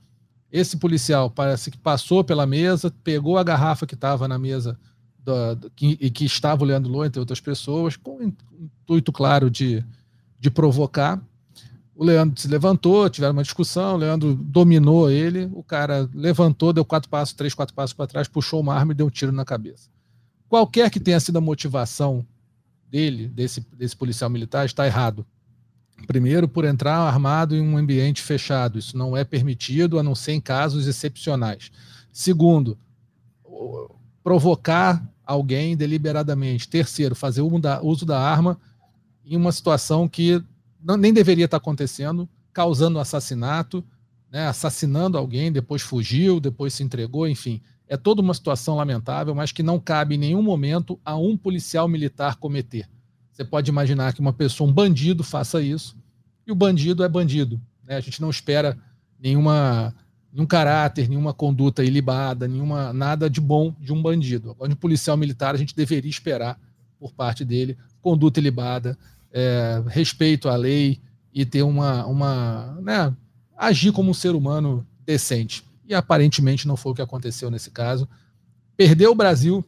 Esse policial parece que passou pela mesa, pegou a garrafa que estava na mesa do, que, e que estava o Leandro Lô, entre outras pessoas, com intuito claro de de provocar. O Leandro se levantou, tiveram uma discussão, o Leandro dominou ele, o cara levantou, deu quatro passos, três, quatro passos para trás, puxou uma arma e deu um tiro na cabeça. Qualquer que tenha sido a motivação dele, desse, desse policial militar, está errado. Primeiro, por entrar armado em um ambiente fechado. Isso não é permitido, a não ser em casos excepcionais. Segundo, provocar alguém deliberadamente. Terceiro, fazer uso da arma em uma situação que não, nem deveria estar acontecendo, causando um assassinato, né, assassinando alguém, depois fugiu, depois se entregou, enfim. É toda uma situação lamentável, mas que não cabe em nenhum momento a um policial militar cometer. Você pode imaginar que uma pessoa, um bandido, faça isso, e o bandido é bandido. Né? A gente não espera nenhuma, nenhum caráter, nenhuma conduta ilibada, nenhuma, nada de bom de um bandido. Agora, de um policial militar, a gente deveria esperar por parte dele conduta ilibada, é, respeito à lei e ter uma, uma né, agir como um ser humano decente. E aparentemente não foi o que aconteceu nesse caso. Perdeu o Brasil,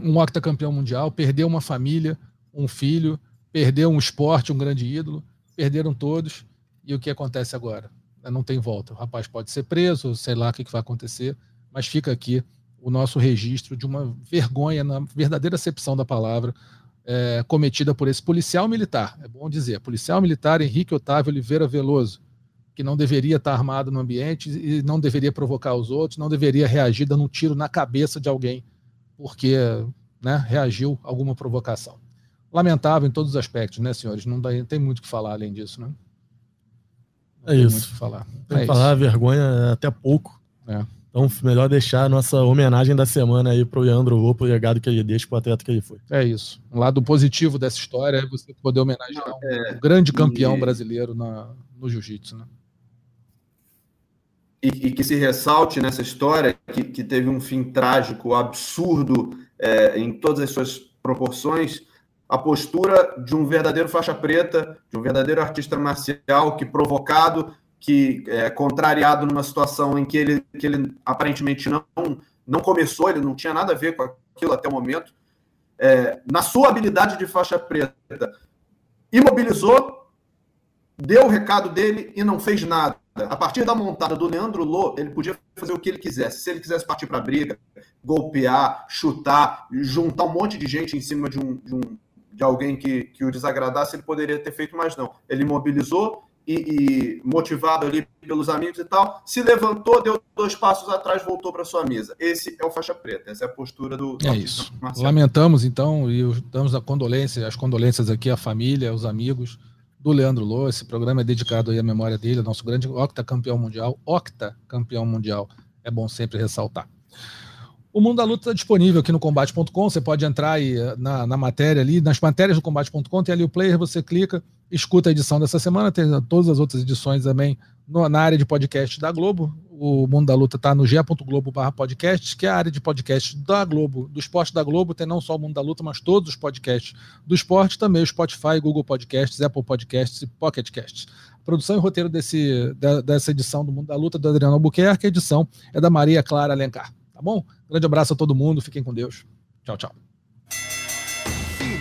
um octacampeão mundial, perdeu uma família, um filho, perdeu um esporte, um grande ídolo, perderam todos. E o que acontece agora? Não tem volta. O rapaz pode ser preso, sei lá o que vai acontecer, mas fica aqui o nosso registro de uma vergonha, na verdadeira acepção da palavra, é, cometida por esse policial militar, é bom dizer, policial militar Henrique Otávio Oliveira Veloso, que não deveria estar armado no ambiente e não deveria provocar os outros, não deveria reagir dando um tiro na cabeça de alguém, porque né, reagiu a alguma provocação. Lamentável em todos os aspectos, né, senhores? Não, tem muito o que falar além disso, né? Não é isso. falar. Tem é que falar, vergonha até pouco. É. Então, melhor deixar a nossa homenagem da semana aí pro Leandro Lopo, o legado que ele deixa, pro atleta que ele foi. É isso. Um lado positivo dessa história é você poder homenagear um, é, grande campeão e... brasileiro na, no jiu-jitsu, né? E, e, que se ressalte nessa história que, que teve um fim trágico, absurdo é, em todas as suas proporções, a postura de um verdadeiro faixa preta, de um verdadeiro artista marcial que provocado que é, contrariado numa situação em que ele, que ele aparentemente não, não começou, ele não tinha nada a ver com aquilo até o momento, é, na sua habilidade de faixa preta, imobilizou, deu o recado dele e não fez nada. A partir da montada do Leandro Lô, ele podia fazer o que ele quisesse. Se ele quisesse partir para a briga, golpear, chutar, juntar um monte de gente em cima de, um, de, um, de alguém que, que o desagradasse, ele poderia ter feito mais não. Ele mobilizou, e, e, motivado ali pelos amigos e tal, se levantou, deu dois passos atrás, voltou para sua mesa. Esse é o faixa preta, essa é a postura do. É isso. Marcelo. Lamentamos então e damos a condolência, as condolências aqui à família, aos amigos do Leandro Lô. Esse programa é dedicado aí à memória dele, nosso grande octacampeão mundial, octacampeão mundial. É bom sempre ressaltar. O Mundo da Luta está disponível aqui no combate.com. Você pode entrar aí eh, na, na matéria ali, nas matérias do combate.com, tem ali o player, você clica, escuta a edição dessa semana, tem todas as outras edições também no, na área de podcast da Globo. O Mundo da Luta está no g.globo podcast, que é a área de podcast da Globo, do esporte da Globo, tem não só o Mundo da Luta, mas todos os podcasts do esporte, também o Spotify, Google Podcasts, Apple Podcasts e Pocket Casts. Produção e roteiro desse, dessa edição do Mundo da Luta do Adriano Albuquerque, a edição é da Maria Clara Alencar. Tá bom? Grande abraço a todo mundo, fiquem com Deus. Tchau, tchau.